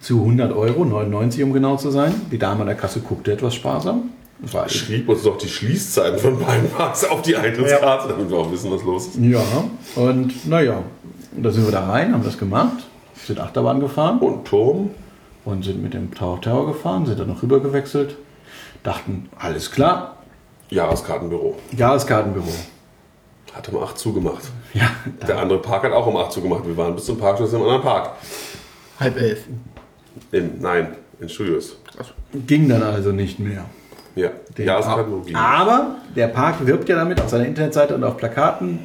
Zu 100 Euro, 99 um genau zu sein. Die Dame an der Kasse guckte etwas sparsam. Das war Schrieb uns doch die Schließzeiten von beiden Parks auf die Eintrittskarte, damit wir auch wissen, was los ist. ja, und naja, da sind wir da rein, haben das gemacht, sind Achterbahn gefahren. Und Turm, und sind mit dem Tower Tower gefahren, sind dann noch rüber gewechselt, dachten, alles klar, Jahreskartenbüro. Jahreskartenbüro. Hat um 8 zugemacht. Ja, Der andere Park hat auch um 8 zugemacht. Wir waren bis zum Parkschluss im anderen Park. Halb elf. In, nein, in Studios. ging dann also nicht mehr. Ja, Den- ging. Aber der Park wirbt ja damit auf seiner Internetseite und auf Plakaten.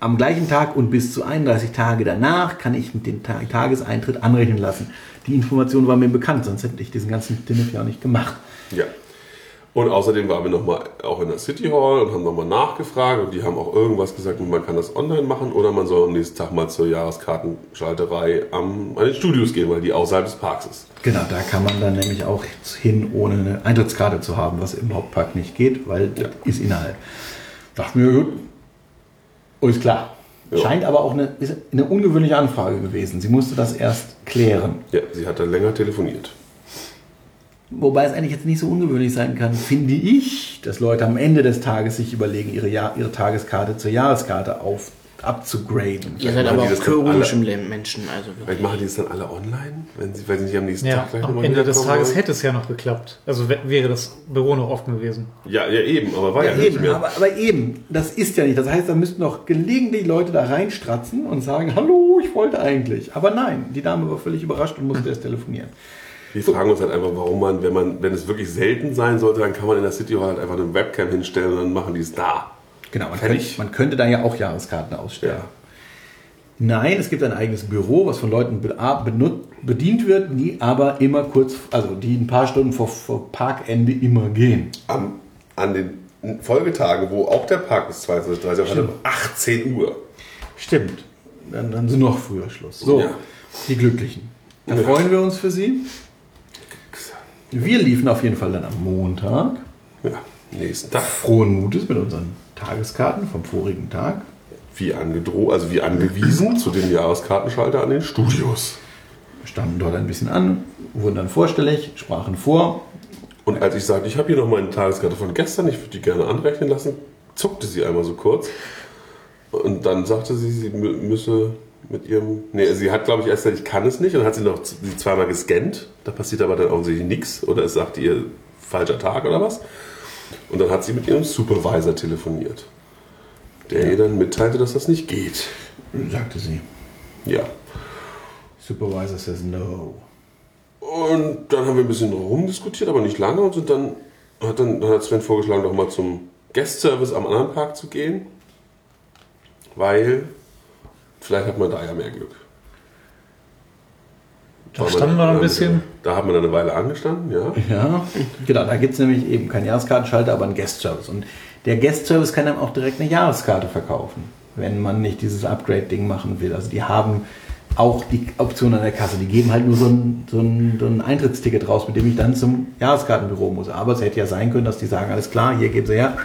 Am gleichen Tag und bis zu 31 Tage danach kann ich mit dem Ta Tageseintritt anrechnen lassen. Die Information war mir bekannt, sonst hätte ich diesen ganzen Dinner ja auch nicht gemacht. Ja. Und außerdem waren wir nochmal auch in der City Hall und haben nochmal nachgefragt und die haben auch irgendwas gesagt, man kann das online machen oder man soll am nächsten Tag mal zur Jahreskartenschalterei am, an den Studios gehen, weil die außerhalb des Parks ist. Genau, da kann man dann nämlich auch hin, ohne eine Eintrittskarte zu haben, was im Hauptpark nicht geht, weil Ja. ist innerhalb. Dachten wir, gut, ist klar. Ja. Scheint aber auch eine, eine ungewöhnliche Anfrage gewesen. Sie musste das erst klären. Ja, sie hat dann länger telefoniert. Wobei es eigentlich jetzt nicht so ungewöhnlich sein kann, finde ich, dass Leute am Ende des Tages sich überlegen, ihre, Jahr, ihre Tageskarte zur Jahreskarte auf, abzugraden. Ihr seid machen aber auch das komische Menschen. Also Vielleicht machen die es dann alle online, wenn sie, weil sie nicht am nächsten Ja, Tag gleich am Ende des Tages wollen. hätte es ja noch geklappt. Also wär- wäre das Büro noch offen gewesen. Ja, ja, eben, aber war ja, Ja, nicht eben, mehr. aber, aber eben, das ist ja nicht. Das heißt, da müssten noch gelegentlich Leute da reinstratzen und sagen, hallo, ich wollte eigentlich. Aber nein, die Dame war völlig überrascht und musste erst telefonieren. Wir fragen uns halt einfach, warum man, wenn man, wenn es wirklich selten sein sollte, dann kann man in der City Hall halt einfach eine Webcam hinstellen und dann machen die es da. Genau, man, könnte, man könnte da ja auch Jahreskarten ausstellen. Ja. Nein, es gibt ein eigenes Büro, was von Leuten bedient wird, die aber immer kurz, also die ein paar Stunden vor, vor Parkende immer gehen. Am, an den Folgetagen, wo auch der Park bis 22.30 Uhr um 18 Uhr. Stimmt. Dann, dann sind noch früher Schluss. So, Ja. die Glücklichen. Da Ja. freuen wir uns für Sie. Wir liefen auf jeden Fall dann am Montag Ja, nächsten Tag. frohen Mutes mit unseren Tageskarten vom vorigen Tag. Wie angedroht, also wie angewiesen zu dem Jahreskartenschalter an den Studios. Standen dort ein bisschen an, wurden dann vorstellig, sprachen vor. Und als ich sagte, ich habe hier noch meine Tageskarte von gestern, ich würde die gerne anrechnen lassen, zuckte sie einmal so kurz. Und dann sagte sie, sie mü- müsse mit ihrem. Nee, sie hat, glaube ich, erst gesagt, ich kann es nicht. Und dann hat sie noch sie zweimal gescannt. Da passiert aber dann offensichtlich nichts. Oder es sagt ihr falscher Tag oder was. Und dann hat sie mit ihrem Supervisor telefoniert. Der ihr dann mitteilte, dass das nicht geht. Sagte sie. Ja. Supervisor says no. Und dann haben wir ein bisschen rumdiskutiert, aber nicht lange. Und sind dann hat dann, dann hat Sven vorgeschlagen, doch mal zum Guest Service am anderen Park zu gehen. Weil vielleicht hat man da ja mehr Glück. Da standen wir noch ein bisschen. Da haben wir dann eine Weile angestanden, ja. Ja, genau, da gibt es nämlich eben keinen Jahreskartenschalter, aber einen Guest-Service. Und der Guest-Service kann dann auch direkt eine Jahreskarte verkaufen, wenn man nicht dieses Upgrade-Ding machen will. Also die haben auch die Option an der Kasse. Die geben halt nur so ein, so, ein, so ein Eintrittsticket raus, mit dem ich dann zum Jahreskartenbüro muss. Aber es hätte ja sein können, dass die sagen, alles klar, hier geben Sie her,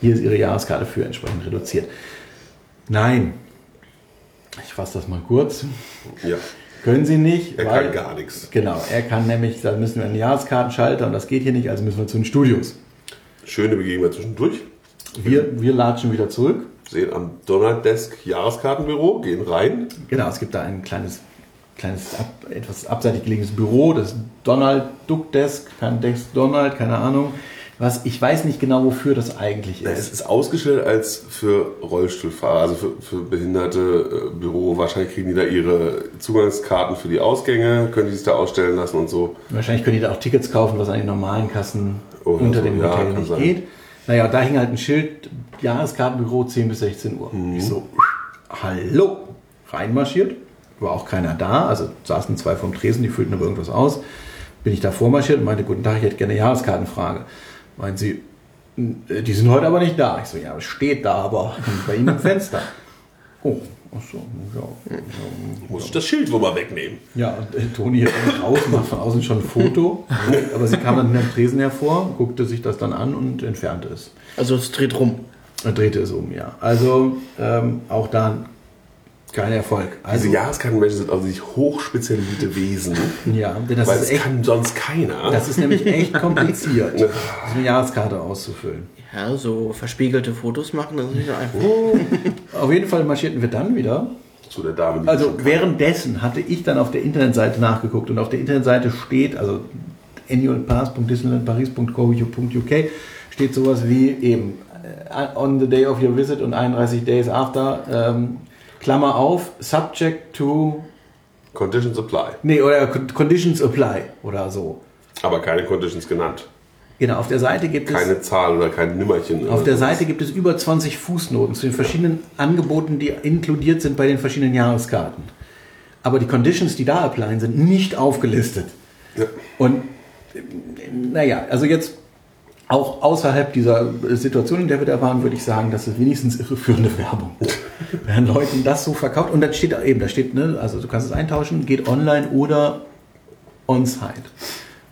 hier ist Ihre Jahreskarte für entsprechend reduziert. Nein, ich fasse das mal kurz. Ja, Können Sie nicht, er weil kann gar nichts. Genau, er kann nämlich, da müssen wir einen Jahreskartenschalter und das geht hier nicht, also müssen wir zu den Studios. Schöne Begegnung zwischendurch. Wir, wir latschen wieder zurück. Sehen am Donald Desk Jahreskartenbüro, gehen rein. Genau, es gibt da ein kleines, kleines ab, etwas abseitig gelegenes Büro, das Donald Duck Desk, kein Desk Donald, keine Ahnung. Was, ich weiß nicht genau, wofür das eigentlich Es ist. ist ausgestellt als für Rollstuhlfahrer, also für, für behinderte äh, Büro. Wahrscheinlich kriegen die da ihre Zugangskarten für die Ausgänge, können die sich da ausstellen lassen und so. Wahrscheinlich können die da auch Tickets kaufen, was an den normalen Kassen Oder unter so, dem ja, Hotel kann nicht sein. geht. Naja, da hing halt ein Schild, Jahreskartenbüro 10 bis 16 Uhr. Mhm. Ich so, hallo, reinmarschiert, war auch keiner da, also saßen zwei vom Tresen, die füllten aber irgendwas aus. Bin ich da vormarschiert und meinte, guten Tag, ich hätte gerne eine Jahreskartenfrage. Meinen sie, "Äh, die sind heute aber nicht da. Ich so, ja, es steht da, aber bei Ihnen im Fenster. Oh, ach so, ja. Muss ich das Schild wohl mal wegnehmen? Ja, und äh, Toni raus, macht von außen schon ein Foto. Aber sie kam dann hinter dem Tresen hervor, guckte sich das dann an und entfernte es. Also es dreht rum. Und drehte es um, ja. Also ähm, auch da kein Erfolg. Also, Diese Jahreskartenmenschen sind sich hochspezialisierte Wesen, ja, denn das weil ist es echt, kann sonst keiner. das ist nämlich echt kompliziert, so eine Jahreskarte auszufüllen. Ja, so verspiegelte Fotos machen, das ist nicht so einfach. Auf jeden Fall marschierten wir dann wieder zu der Dame, die Also währenddessen hatte ich dann auf der Internetseite nachgeguckt und auf der Internetseite steht, also annualpass.disneylandparis.co.uk steht sowas wie eben äh, on the day of your visit und 31 days after, ähm, Klammer auf, subject to, Conditions apply. nee, oder con- conditions apply oder so. Aber keine Conditions genannt. Genau, auf der Seite gibt es... Keine Zahl oder kein Nimmerchen. Auf der Seite gibt es über 20 Fußnoten zu den verschiedenen Angeboten, die inkludiert sind bei den verschiedenen Jahreskarten. Aber die Conditions, die da applyen, sind nicht aufgelistet. Ja. Und äh, naja, also jetzt auch außerhalb dieser Situation, in der wir da waren, würde ich sagen, das ist wenigstens irreführende Werbung. Werden Leuten das so verkauft und dann steht da eben, da steht, ne, also du kannst es eintauschen, geht online oder on-site.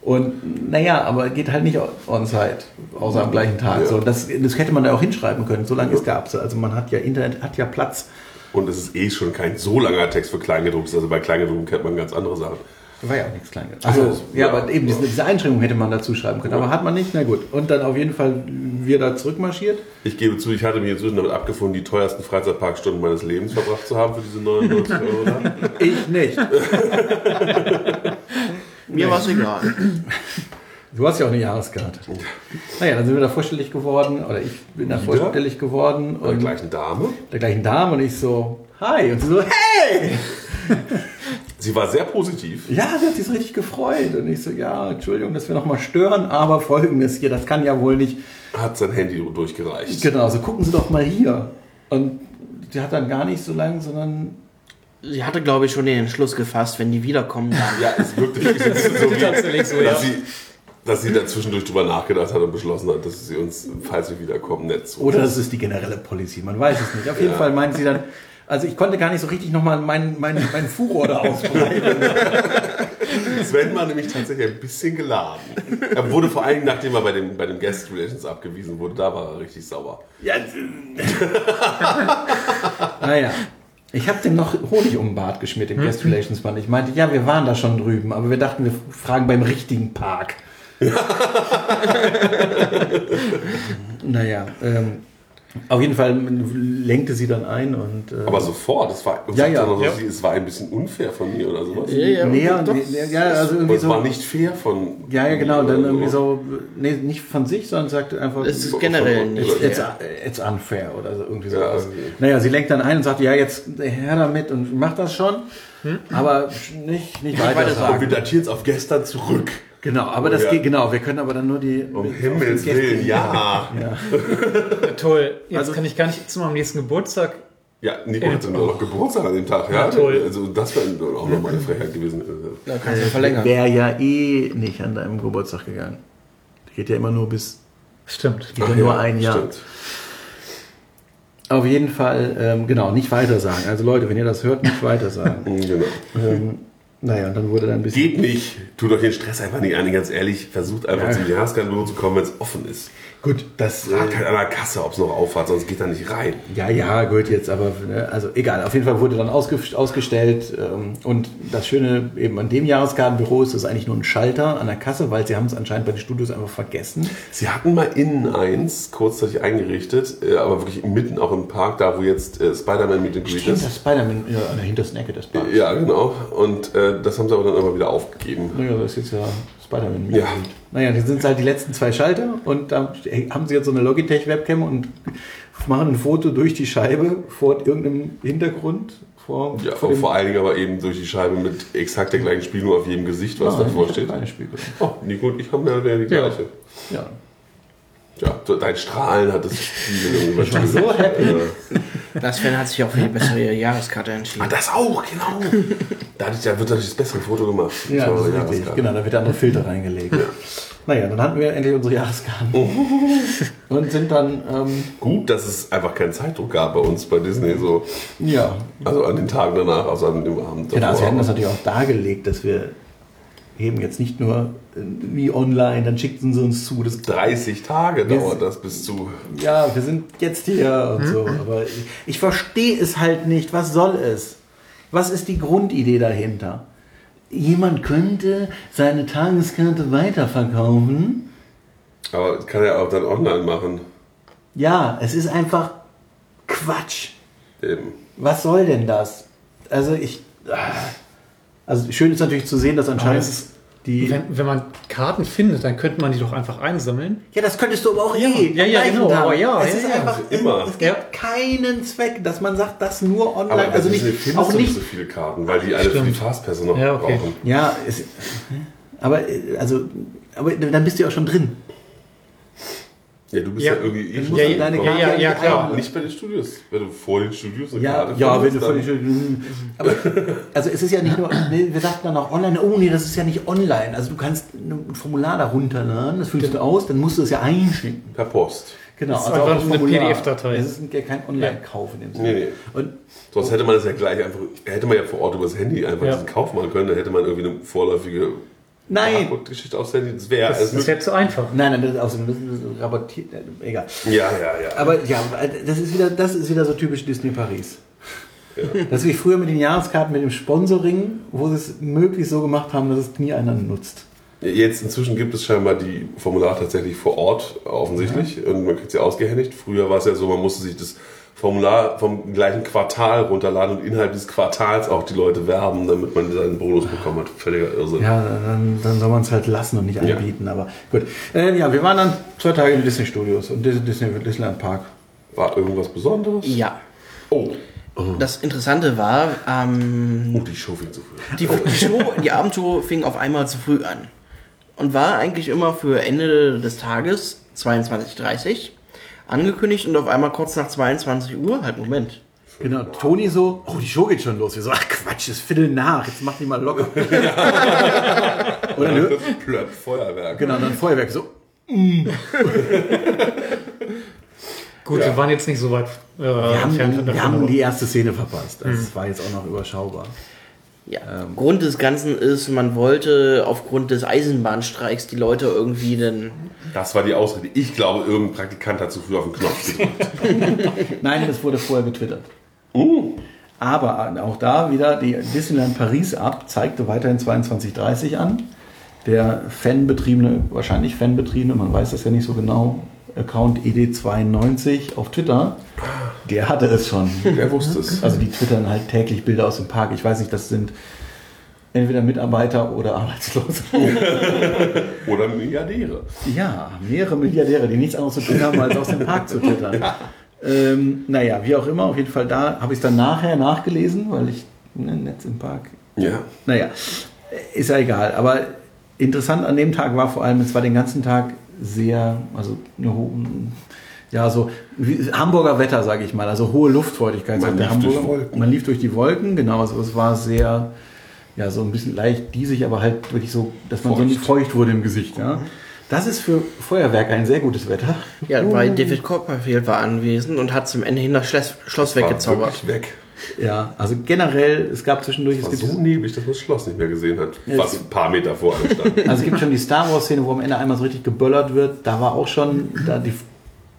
Und naja, aber geht halt nicht on-site, außer am gleichen Tag. Ja. So, das, das hätte man da auch hinschreiben können, so lange ist gab es. Also man hat ja, Internet hat ja Platz. Und es ist eh schon kein so langer Text für Kleingedrucktes. Also bei Kleingedruckten kennt man ganz andere Sachen. Da war ja auch nichts Kleines. Also, Also, ja, aber eben diese, diese Einschränkung hätte man dazu schreiben können. Aber hat man nicht, na gut. Und dann auf jeden Fall wir da zurückmarschiert. Ich gebe zu, ich hatte mich inzwischen damit abgefunden, die teuersten Freizeitparkstunden meines Lebens verbracht zu haben für diese 99 Euro. Ich nicht. Mir war es egal. Du hast ja auch eine Jahreskarte. Naja, dann sind wir da vorstellig geworden, oder ich bin da Wieder? vorstellig geworden Bei der und gleichen Dame. der gleichen Dame und ich so, hi. Und sie so, hey! Sie war sehr positiv. Ja, sie hat sich so richtig gefreut. Und ich so, ja, Entschuldigung, dass wir nochmal stören, aber folgendes hier, das kann ja wohl nicht. Hat sein Handy durchgereicht. Genau, so gucken Sie doch mal hier. Und sie hat dann gar nicht so lange, sondern Sie hatte, glaube ich, schon den Entschluss gefasst, wenn die wiederkommen, dann. Ja, ist wirklich ist so, wie, Tatsächlich so, ja. dass, sie, dass sie da zwischendurch drüber nachgedacht hat und beschlossen hat, dass sie uns, falls wir wiederkommen, nett zu Oder das ist die generelle Policy, man weiß es nicht. Auf jeden Ja. Fall meint sie dann, also ich konnte gar nicht so richtig nochmal meinen mein, mein Furor da ausbreiten. Sven war nämlich tatsächlich ein bisschen geladen. Er wurde vor allem, nachdem er bei dem, bei dem Guest Relations abgewiesen wurde, da war er richtig sauer. ja. naja, ich habe dem noch Honig um den Bart geschmiert, dem Guest Relations Mann. Ich meinte, ja, wir waren da schon drüben, aber wir dachten, wir fragen beim richtigen Park. naja, ähm, auf jeden Fall lenkte sie dann ein und... Äh, Aber sofort, es war, Ja, ja. so, Ja. es war ein bisschen unfair von mir oder sowas. Ja, ja, näher, doch. nee, ja, also Und irgendwie es so... war nicht fair von. Ja, ja, genau. Dann irgendwie so, nee, nicht von sich, sondern sagte einfach, Es ist generell Von- nicht. it's, fair. it's unfair oder so irgendwie Ja, sowas. okay. Naja, sie lenkt dann ein und sagt, ja, jetzt her damit und mach das schon, aber nicht, nicht weiter, weiter sagen. Und wir datieren es auf gestern zurück. Genau, aber das Ja. geht, genau, wir können aber dann nur die... Um Himmels Willen, ja. Toll. Jetzt Also- kann ich gar nicht zu meinem nächsten Geburtstag. Ja, Nico hatte nur noch Geburtstag an dem Tag, ja. Ja, toll. Also das wäre auch nochmal eine Frechheit gewesen. Da kannst du verlängern. Wäre ja eh nicht an deinem Geburtstag gegangen. Geht ja immer nur bis, Stimmt. geht ja nur ein Jahr. Stimmt. Auf jeden Fall, ähm, genau, nicht weiter sagen. Also Leute, wenn ihr das hört, nicht weiter sagen. Genau. ähm, naja, und dann wurde dann ein bisschen. Geht nicht. Tut euch den Stress einfach nicht an, ganz ehrlich. Versucht einfach Ja. zum Jahreskandal zu kommen, wenn es offen ist. Gut, das. Fragt halt an der Kasse, ob es noch aufhat, sonst geht da nicht rein. ja, ja, gut, jetzt aber, ne, also egal. Auf jeden Fall wurde dann ausge ausgestellt. Ähm, und das Schöne eben an dem Jahreskartenbüro ist, das ist eigentlich nur ein Schalter an der Kasse, weil sie haben es anscheinend bei den Studios einfach vergessen. Sie hatten mal innen eins, kurzzeitig eingerichtet, äh, aber wirklich mitten auch im Park, da wo jetzt äh, Spider-Man Meet and Greet ist. das Spider-Man ja, an der hintersten Ecke des Parks. Ja, genau. Und äh, das haben sie aber dann immer wieder aufgegeben. Naja, das ist jetzt ja Spider-Man. Ja. Naja, die sind halt die letzten zwei Schalter und da haben sie jetzt so eine Logitech-Webcam und machen ein Foto durch die Scheibe vor irgendeinem Hintergrund. Vor, Ja, vor vor, allen Dingen aber eben durch die Scheibe mit exakt der gleichen Spiel, nur auf jedem Gesicht, was Ah, davor steht. Keine Spiegel. Oh, nicht gut, ich habe mir ja die gleiche. Ja. Ja, so dein Strahlen hat irgendwie Ich war so happy. Ja. Das Sven hat sich auch für die bessere Jahreskarte Ah, entschieden. das auch, genau. Da, wird natürlich das bessere Foto gemacht. Ja, das ist richtig. Genau, da wird andere Filter reingelegt. Naja, dann hatten wir endlich unsere Jahreskarten. Und sind dann, ähm, Gut, dass es einfach keinen Zeitdruck gab bei uns bei Disney, so. ja. Also an den Tagen danach, also an dem Abend. Genau, davor. sie hatten das natürlich auch dargelegt, dass wir eben jetzt nicht nur äh, wie online, dann schickten sie uns zu, das 30 Tage Wir- dauert das bis zu. ja, wir sind jetzt hier und so. Aber ich, ich verstehe es halt nicht. Was soll es? Was ist die Grundidee dahinter? Jemand könnte seine Tageskarte weiterverkaufen. Aber das kann er auch dann online machen. Ja, es ist einfach Quatsch. Eben. Was soll denn das? Also ich. ah. Also schön ist natürlich zu sehen, dass anscheinend die. Wenn, wenn man Karten findet, dann könnte man die doch einfach einsammeln. Ja, das könntest du aber auch eh. ja, am ja, gleichen genau, Tag. aber ja, es ja, ist ja. einfach Also immer. Es gibt Ja. keinen Zweck, dass man sagt, das nur online. Aber also nicht, findest auch du nicht so viele Karten, weil die alle für die Stimmt. Fastpässe noch Ja, okay. brauchen. Ja, es, aber äh, also, aber dann bist du ja auch schon drin. Ja, du bist ja, Ja. irgendwie eh Dann schon ja, deine ja, Karte ja, ja, nicht klar. Nicht bei den Studios. Wenn du vor den Studios eine Ja, Karte ja, wenn du völlig dann- schön. Aber also es ist ja nicht nur, wir sagten dann auch online, oh nee, das ist ja nicht online. Also du kannst ein Formular da runterladen, das füllst du aus, dann musst du es ja einschicken. Per Post. Genau, Das ist also auch einfach ein eine. PDF-Datei. Es ist ja kein Online-Kauf in dem Sinne. Nee, nee. Und Sonst hätte man das ja gleich einfach, hätte man ja vor Ort übers Handy einfach Ja. diesen Kauf machen können, da hätte man irgendwie eine vorläufige nein, Geschichte Handy. Das wäre Das, das wäre zu einfach. nein, nein, das ist, außerdem, das ist rabattiert, äh, egal. Ja, ja, ja. Aber ja, das ist wieder, das ist wieder so typisch Disney Paris. Das ist wie früher mit den Jahreskarten mit dem Sponsoring, wo sie es möglichst so gemacht haben, dass es nie einer nutzt. Jetzt inzwischen gibt es scheinbar die Formulare tatsächlich vor Ort offensichtlich und man kriegt sie ausgehändigt. Früher war es ja so, man musste sich das Formular vom gleichen Quartal runterladen und innerhalb des Quartals auch die Leute werben, damit man seinen Bonus bekommen hat. Völliger Irrsinn. Ja, dann, dann soll man es halt lassen und nicht anbieten. Aber gut. Äh, ja, wir waren dann zwei Tage in den Disney Studios und Dis- Disney Disneyland Park. War irgendwas Besonderes? Ja. Oh. Das Interessante war, ähm, Oh, die Show fing zu früh. die, die Show, die Abendtour fing auf einmal zu früh an. Und war eigentlich immer für Ende des Tages, 22.30 angekündigt und auf einmal kurz nach 22 Uhr, halt Moment. Genau, Toni so, oh, die Show geht schon los. Wir so, ach Quatsch, es Viertel nach, jetzt mach die mal locker. dann, hör- Plöpp, Feuerwerk. genau, dann Feuerwerk so. Gut, Ja. wir waren jetzt nicht so weit äh, Wir haben, wir haben die erste Szene verpasst. Also Es war jetzt auch noch überschaubar. Ja. Grund des Ganzen ist, man wollte aufgrund des Eisenbahnstreiks die Leute irgendwie dann. Das war die Ausrede. Ich glaube, irgendein Praktikant hat zu früh auf den Knopf gedrückt. Nein, das wurde vorher getwittert. Aber auch da wieder die Disneyland Paris App zeigte weiterhin 22.30 an. Der fanbetriebene, wahrscheinlich fanbetriebene, man weiß das ja nicht so genau, Account ED92 auf Twitter, der hatte es schon. Wer wusste es? Also die twittern halt täglich Bilder aus dem Park. Ich weiß nicht, das sind entweder Mitarbeiter oder Arbeitslose. Oder Milliardäre. Ja, mehrere Milliardäre, die nichts anderes zu tun haben, als aus dem Park zu twittern. Ähm, naja, wie auch immer, auf jeden Fall da habe ich es dann nachher nachgelesen, weil ich ne, Netz im Park. Ja. Naja, ist ja egal. Aber interessant an dem Tag war vor allem, es war den ganzen Tag sehr, also eine ho- ja, so wie, Hamburger Wetter, sage ich mal, also hohe Luftfeuchtigkeit. Man lief durch Hamburger. Wolken. Man lief durch die Wolken, genau. Also es war sehr, ja, so ein bisschen leicht diesig, aber halt wirklich so, dass man so nicht Feucht. feucht wurde im Gesicht. Ja. Das ist für Feuerwerk ein sehr gutes Wetter. Ja, weil David Copperfield war anwesend und hat zum Ende hin das Schloss, Schloss weggezaubert. wirklich weg. Ja, also generell, es gab zwischendurch, es War gibt, so neblig, dass man das Schloss nicht mehr gesehen hat. Was es- ein paar Meter vor einem stand. also es gibt schon die Star Wars Szene, wo am Ende einmal so richtig geböllert wird. Da war auch schon, da die,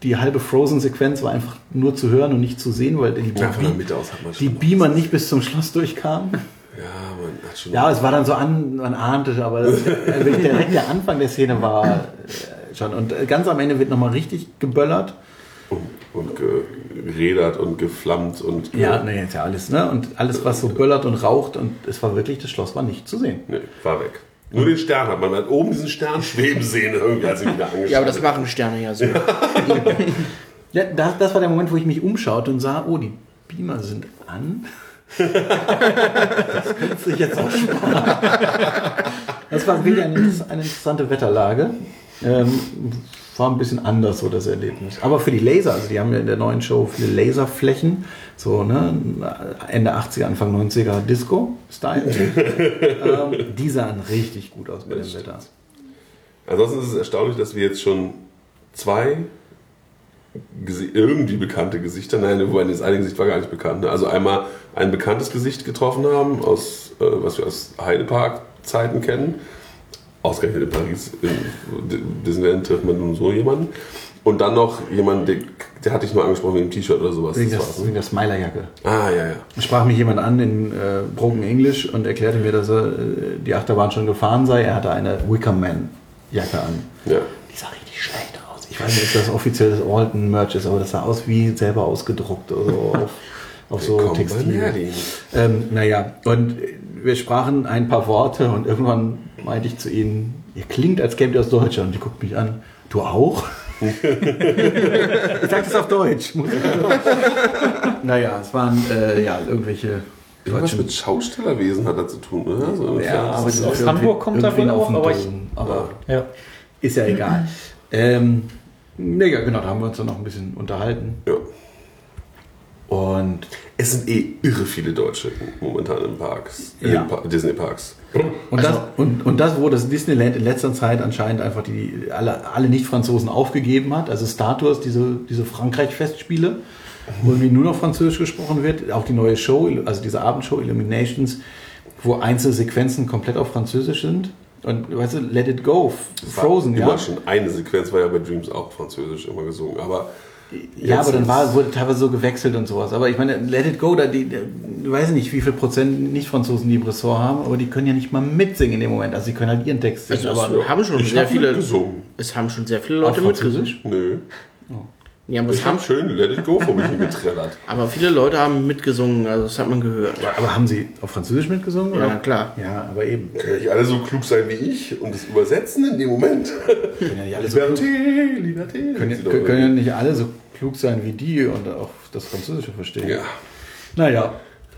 die halbe Frozen-Sequenz war einfach nur zu hören und nicht zu sehen, weil die, Ja, aus die. Beamer nicht bis zum Schloss durchkamen. Ja, man hat schon. Ja, es war dann so an, man ahnte, aber das, also direkt der Anfang der Szene war äh, schon. Und ganz am Ende wird nochmal richtig geböllert. und, und geredert und geflammt und. ge- Ja, nee, ist ja alles, ne? Und alles, was so böllert und raucht und es war wirklich, das Schloss war nicht zu sehen. Nee, war weg. Nur den Stern hat man. Man hat oben diesen Stern schweben sehen, irgendwie, als ich wieder angeschaut Ja, aber das machen Sterne ja so. Ja, das, das war der Moment, wo ich mich umschaute und sah, oh, die Beamer sind an. das könnte sich jetzt auch sparen. Das war wirklich eine, eine interessante Wetterlage. Ähm, war ein bisschen anders so das Erlebnis. Aber für die Laser, also die haben ja in der neuen Show viele Laserflächen, so ne, Ende 80er, Anfang 90er Disco-Style. ähm, die sahen richtig gut aus bei dem Wetter. Ansonsten ist es erstaunlich, dass wir jetzt schon zwei irgendwie bekannte Gesichter, nein, wobei das eine Gesicht war gar nicht bekannt. ne? Also einmal ein bekanntes Gesicht getroffen haben, aus, äh, was wir aus Heidepark-Zeiten kennen. Ausgerechnet in Paris, in D- Disneyland trifft man nun so jemanden. Und dann noch jemanden, der, der hatte ich nur angesprochen wegen T-Shirt oder sowas. Wegen, Das das, ne? wegen der Smilerjacke. Ah, ja, ja. sprach mich jemand an in äh, Broken English und erklärte mir, dass er äh, die Achterbahn schon gefahren sei. Er hatte eine Wickerman-Jacke an. ja. Die sah richtig schlecht aus. Ich weiß nicht, ob das offiziell das Alton-Merch ist, aber das sah aus wie selber ausgedruckt oder so auf, auf so Textil. Ähm, naja, und wir sprachen ein paar Worte und irgendwann meinte ich zu ihnen, ihr klingt, als kämt ihr aus Deutschland. Und die guckt mich an, du auch? ich sag das auf Deutsch. naja, es waren äh, ja irgendwelche Irgendwas mit Schaustellerwesen hat er zu tun, oder? So Ja, aber das ist aus irgendwie- Hamburg kommt er irgendwie wohl auf auch, aber ich- aber Ja. ist ja egal. Ähm, naja, genau, da haben wir uns dann noch ein bisschen unterhalten. ja. Und, Es sind eh irre viele Deutsche momentan in Parks, in Ja. den pa Disney-Parks. und, das, und, und das, wo das Disneyland in letzter Zeit anscheinend einfach die, alle, alle Nicht-Franzosen aufgegeben hat, also Star Tours, diese, diese Frankreich-Festspiele, wo irgendwie nur noch Französisch gesprochen wird, auch die neue Show, also diese Abendshow Illuminations, wo einzelne Sequenzen komplett auf Französisch sind. Und weißt du, Let It Go, Frozen, Immer ja. schon eine Sequenz war ja bei Dreams auch französisch immer gesungen, aber Ja, jetzt aber dann war, wurde teilweise so gewechselt und sowas. Aber ich meine, Let It Go, da die, ich weiß nicht, wie viel Prozent Nicht-Franzosen die im Ressort haben, aber die können ja nicht mal mitsingen in dem Moment. Also sie können halt ihren Text singen. Also aber es haben schon sehr hab viele. mitgesungen. Es haben schon sehr viele Leute mitgesungen. Nö. Ja, aber, es Ich haben, hab schön Let It Go vor mich hingetrellert. aber viele Leute haben mitgesungen, also das hat man gehört. aber haben sie auf Französisch mitgesungen? Ja, oder? klar. Ja, aber eben. Können nicht alle so klug sein wie ich und das übersetzen in dem Moment? Können ja nicht alle so, Liberté, Liberté. können, können, können ja nicht alle so klug sein wie die und auch das Französische verstehen. Ja. Naja,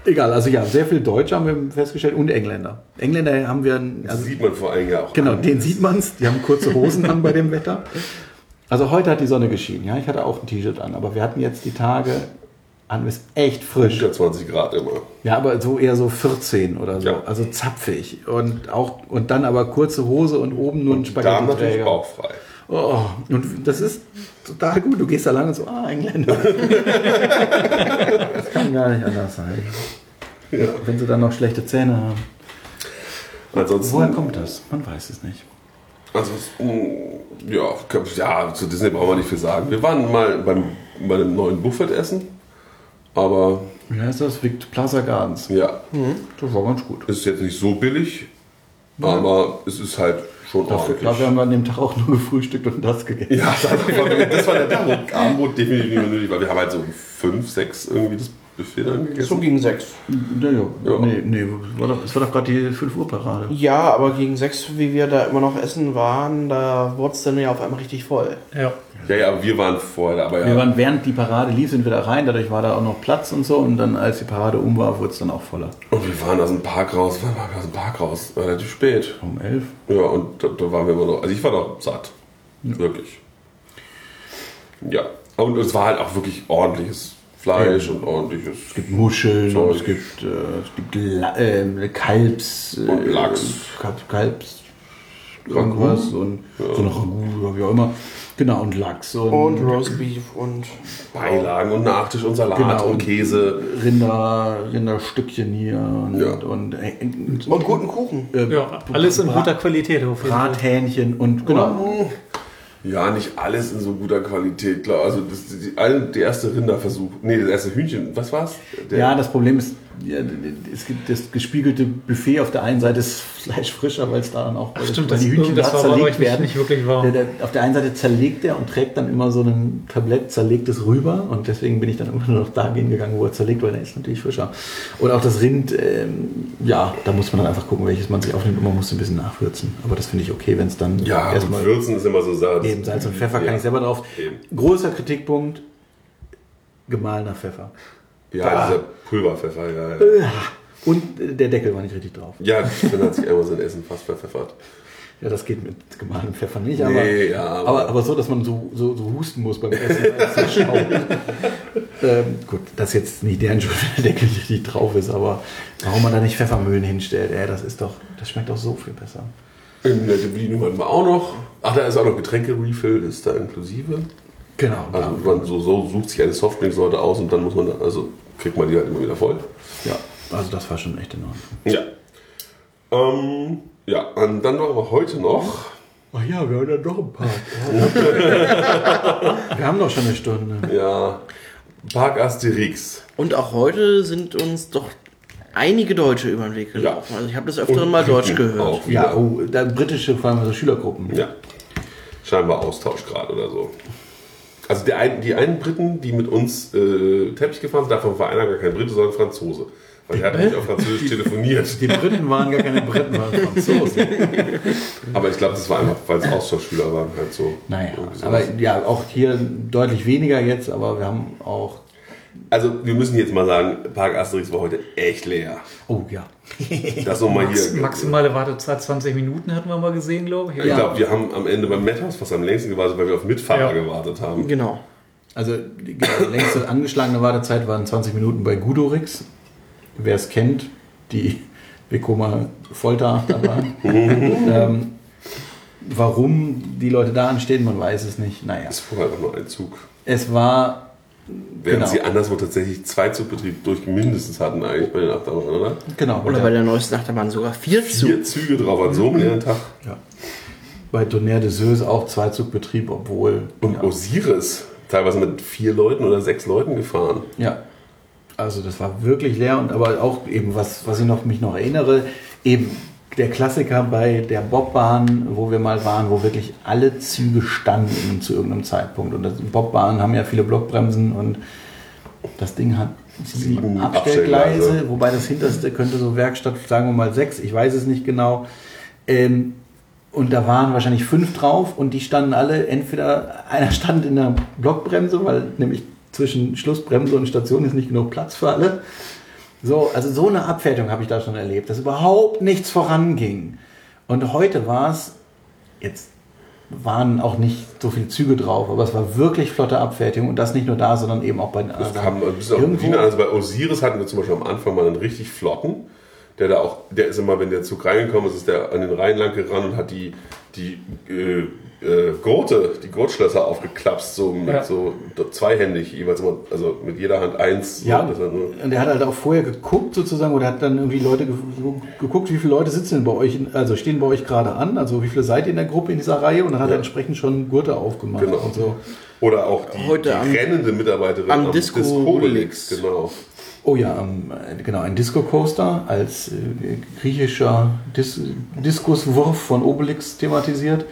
egal. Also ja, sehr viel Deutsche haben wir festgestellt und Engländer. Engländer haben wir... Das Also, sieht man vor allem ja auch. Genau, an. den sieht man's. Die haben kurze Hosen an bei dem Wetter. Also heute hat die Sonne geschienen. Ja, ich hatte auch ein T-Shirt an, aber wir hatten jetzt die Tage an, ist echt frisch. Unter 20 Grad immer. Ja, aber so eher so 14 oder so, Ja. also zapfig und auch und dann aber kurze Hose und oben nur ein die Damen natürlich bauchfrei. Oh, und das ist total gut. Du gehst da lang und so, ah, Engländer. das kann gar nicht anders sein. Ja. Wenn sie dann noch schlechte Zähne haben. Ansonsten, Woher kommt das? Man weiß es nicht. Ansonsten ja, ja, zu Disney brauchen wir nicht viel sagen. Wir waren mal beim, bei einem neuen Buffetessen, aber Wie heißt das? Vict Plaza Gardens. ja, Das war ganz gut. ist jetzt nicht so billig, aber es ist halt schon Dafür, ordentlich. dafür haben wir an dem Tag auch nur gefrühstückt und das gegessen. Ja, das war, das war der Tag, wo Abendbrot definitiv nicht mehr nötig war. Wir haben halt so fünf, sechs irgendwie das Buffet dann So gegessen. gegen sechs. Ja, ja. Ja. Nee, nee, es war doch, es war doch gerade die 5 Uhr Parade. Ja, aber gegen sechs, wie wir da immer noch essen waren, da wurde es dann ja auf einmal richtig voll. Ja. Ja, ja, aber wir waren vorher da, aber ja. Wir waren während die Parade lief, sind wir da rein, dadurch war da auch noch Platz und so und dann als die Parade um war, wurde es dann auch voller. und wir waren aus dem Park raus, wann waren wir aus dem Park raus? Relativ spät. Um 11. Ja, und da, da waren wir immer noch, also ich war doch satt. Wirklich. Ja. Und es war halt auch wirklich ordentliches Fleisch und ordentliches. Es gibt Muscheln Zeug. und es gibt, äh, es gibt La äh, Kalbs... Und äh, Lachs. Kalb- Kalbs... irgendwas und so noch Ragout wie auch immer. Genau, und Lachs und, Und Roastbeef und Beilagen und Nachtisch und Salat Genau. und Käse. Rinder, Rinderstückchen hier und, Ja. und, äh, und guten Kuchen. äh, Ja, alles in guter Qualität auf jeden Fall. Brathähnchen und genau. Ja, nicht alles in so guter Qualität, klar. Also das, die, der erste Rinderversuch, nee, das erste Hühnchen, was war's? Der, Ja, das Problem ist, ja, es gibt das gespiegelte Buffet auf der einen Seite ist Fleisch frischer, weil es da dann auch weil Stimmt, weil das, die Hühnchen das da zerlegt werden. nicht wirklich wahr. Der, der, auf der einen Seite zerlegt er und trägt dann immer so ein Tablett zerlegtes rüber und deswegen bin ich dann immer nur noch da gegangen, wo er zerlegt, weil der ist natürlich frischer. Und auch das Rind, ähm, ja, da muss man dann einfach gucken, welches man sich aufnimmt und man muss ein bisschen nachwürzen. Aber das finde ich okay, wenn es dann ja erstmal Würzen ist immer so Sache. eben Salz und Pfeffer kann ja. ich selber drauf. Eben. Großer Kritikpunkt, gemahlener Pfeffer. Ja, dieser Pulverpfeffer, ja. Ja, Und äh, der Deckel war nicht richtig drauf. ja Sven hat sich einmal sein Essen fast verpfeffert. Ja, das geht mit gemahlenem Pfeffer nicht, aber, Nee, ja, aber, aber- aber, so, dass man so, so, so husten muss beim Essen. es so ähm, gut, das ist jetzt nicht deren Schuld, der Deckel nicht richtig drauf ist, aber warum man da nicht Pfeffermühlen hinstellt, ey, das ist doch, das schmeckt doch so viel besser. In der Bedienung hatten wir auch noch. Ach, da ist auch noch Getränke-Refill, ist da inklusive. Genau. Also man so, so sucht sich eine Softdrinksorte aus und dann muss man, da, also kriegt man die halt immer wieder voll. ja, also das war schon echt in Ordnung. Ja. Ähm, ja, und dann waren wir heute noch. Ach ja, wir haben ja doch ein paar. wir haben doch schon eine Stunde. Ja, Park Asterix. Und auch heute sind uns doch einige Deutsche über den Weg gelaufen. Also ich habe des Öfteren mal Deutsch gehört. Ja, oh, da britische, vor allem so Schülergruppen. Ja. Scheinbar Austausch gerade oder so. Also der ein, die einen Briten, die mit uns äh, Teppich gefahren sind, davon war einer gar kein Brite, sondern Franzose. Weil der hat nämlich auf Französisch telefoniert. Die Briten waren gar keine Briten, waren Franzosen. Aber ich glaube, das war einfach, weil es Austauschschüler waren, halt so. Naja, aber ja, auch hier deutlich weniger jetzt, aber wir haben auch. Also wir müssen jetzt mal sagen, Park Asterix war heute echt leer. Oh ja. Das nochmal Max, hier. maximale Wartezeit 20 Minuten hatten wir mal gesehen, glaube ich. Ich glaube, wir haben am Ende beim Madhouse fast am längsten gewartet, weil wir auf Mitfahrer Ja. gewartet haben. Genau. Also die längste angeschlagene Wartezeit waren 20 Minuten bei Gudorix. Wer es kennt, die Vekoma Folter dabei. ähm, warum die Leute da anstehen, man weiß es nicht. Naja, Es fuhr einfach nur ein Zug. es war Während Genau. sie anderswo tatsächlich zwei Zugbetrieb durch mindestens hatten eigentlich bei den Achterbahnen, oder? genau Oder bei der neuesten Achterbahn sogar vier zu. Vier Züge drauf an so einem leeren Tag. ja. bei Tonnerre de Seuse auch Zweizugbetrieb, obwohl Und ja, Osiris, teilweise mit vier Leuten oder sechs Leuten gefahren. Ja, also das war wirklich leer und aber auch eben, was, was ich noch, mich noch erinnere, eben der Klassiker bei der Bobbahn, wo wir mal waren, wo wirklich alle Züge standen zu irgendeinem Zeitpunkt. Und das, Bobbahnen haben ja viele Blockbremsen und das Ding hat sieben Abstellgleise, Abstellgleise. wobei das hinterste könnte so Werkstatt, sagen wir mal sechs, ich weiß es nicht genau. Ähm, und da waren wahrscheinlich fünf drauf und die standen alle, entweder einer stand in der Blockbremse, weil nämlich zwischen Schlussbremse und Station ist nicht genug Platz für alle. So, also so eine Abfertigung habe ich da schon erlebt, dass überhaupt nichts voranging. Und heute war es, jetzt waren auch nicht so viele Züge drauf, aber es war wirklich flotte Abfertigung und das nicht nur da, sondern eben auch bei den anderen. kam ein bisschen auf Irgendwo-. Also bei Osiris hatten wir zum Beispiel am Anfang mal einen richtig flotten. Der da auch, der ist immer, wenn der Zug reingekommen ist, ist der an den Rhein lang gerannt und hat die, die äh, äh, Gurte, die Gurtschlösser aufgeklapst, so mit Ja. so zweihändig, jeweils immer, also mit jeder Hand eins. Ja, so, dass er nur- und er hat halt auch vorher geguckt sozusagen oder hat dann irgendwie Leute ge geguckt, wie viele Leute sitzen denn bei euch, in, also stehen bei euch gerade an, also wie viele seid ihr in der Gruppe in dieser Reihe und dann hat Ja. er entsprechend schon Gurte aufgemacht Genau. und so. Oder auch die, Heute die am- rennende Mitarbeiterin am Disco Obelix. Genau. Oh ja, ähm, äh, genau, ein Disco Coaster als äh, griechischer Dis Diskuswurf von Obelix thematisiert.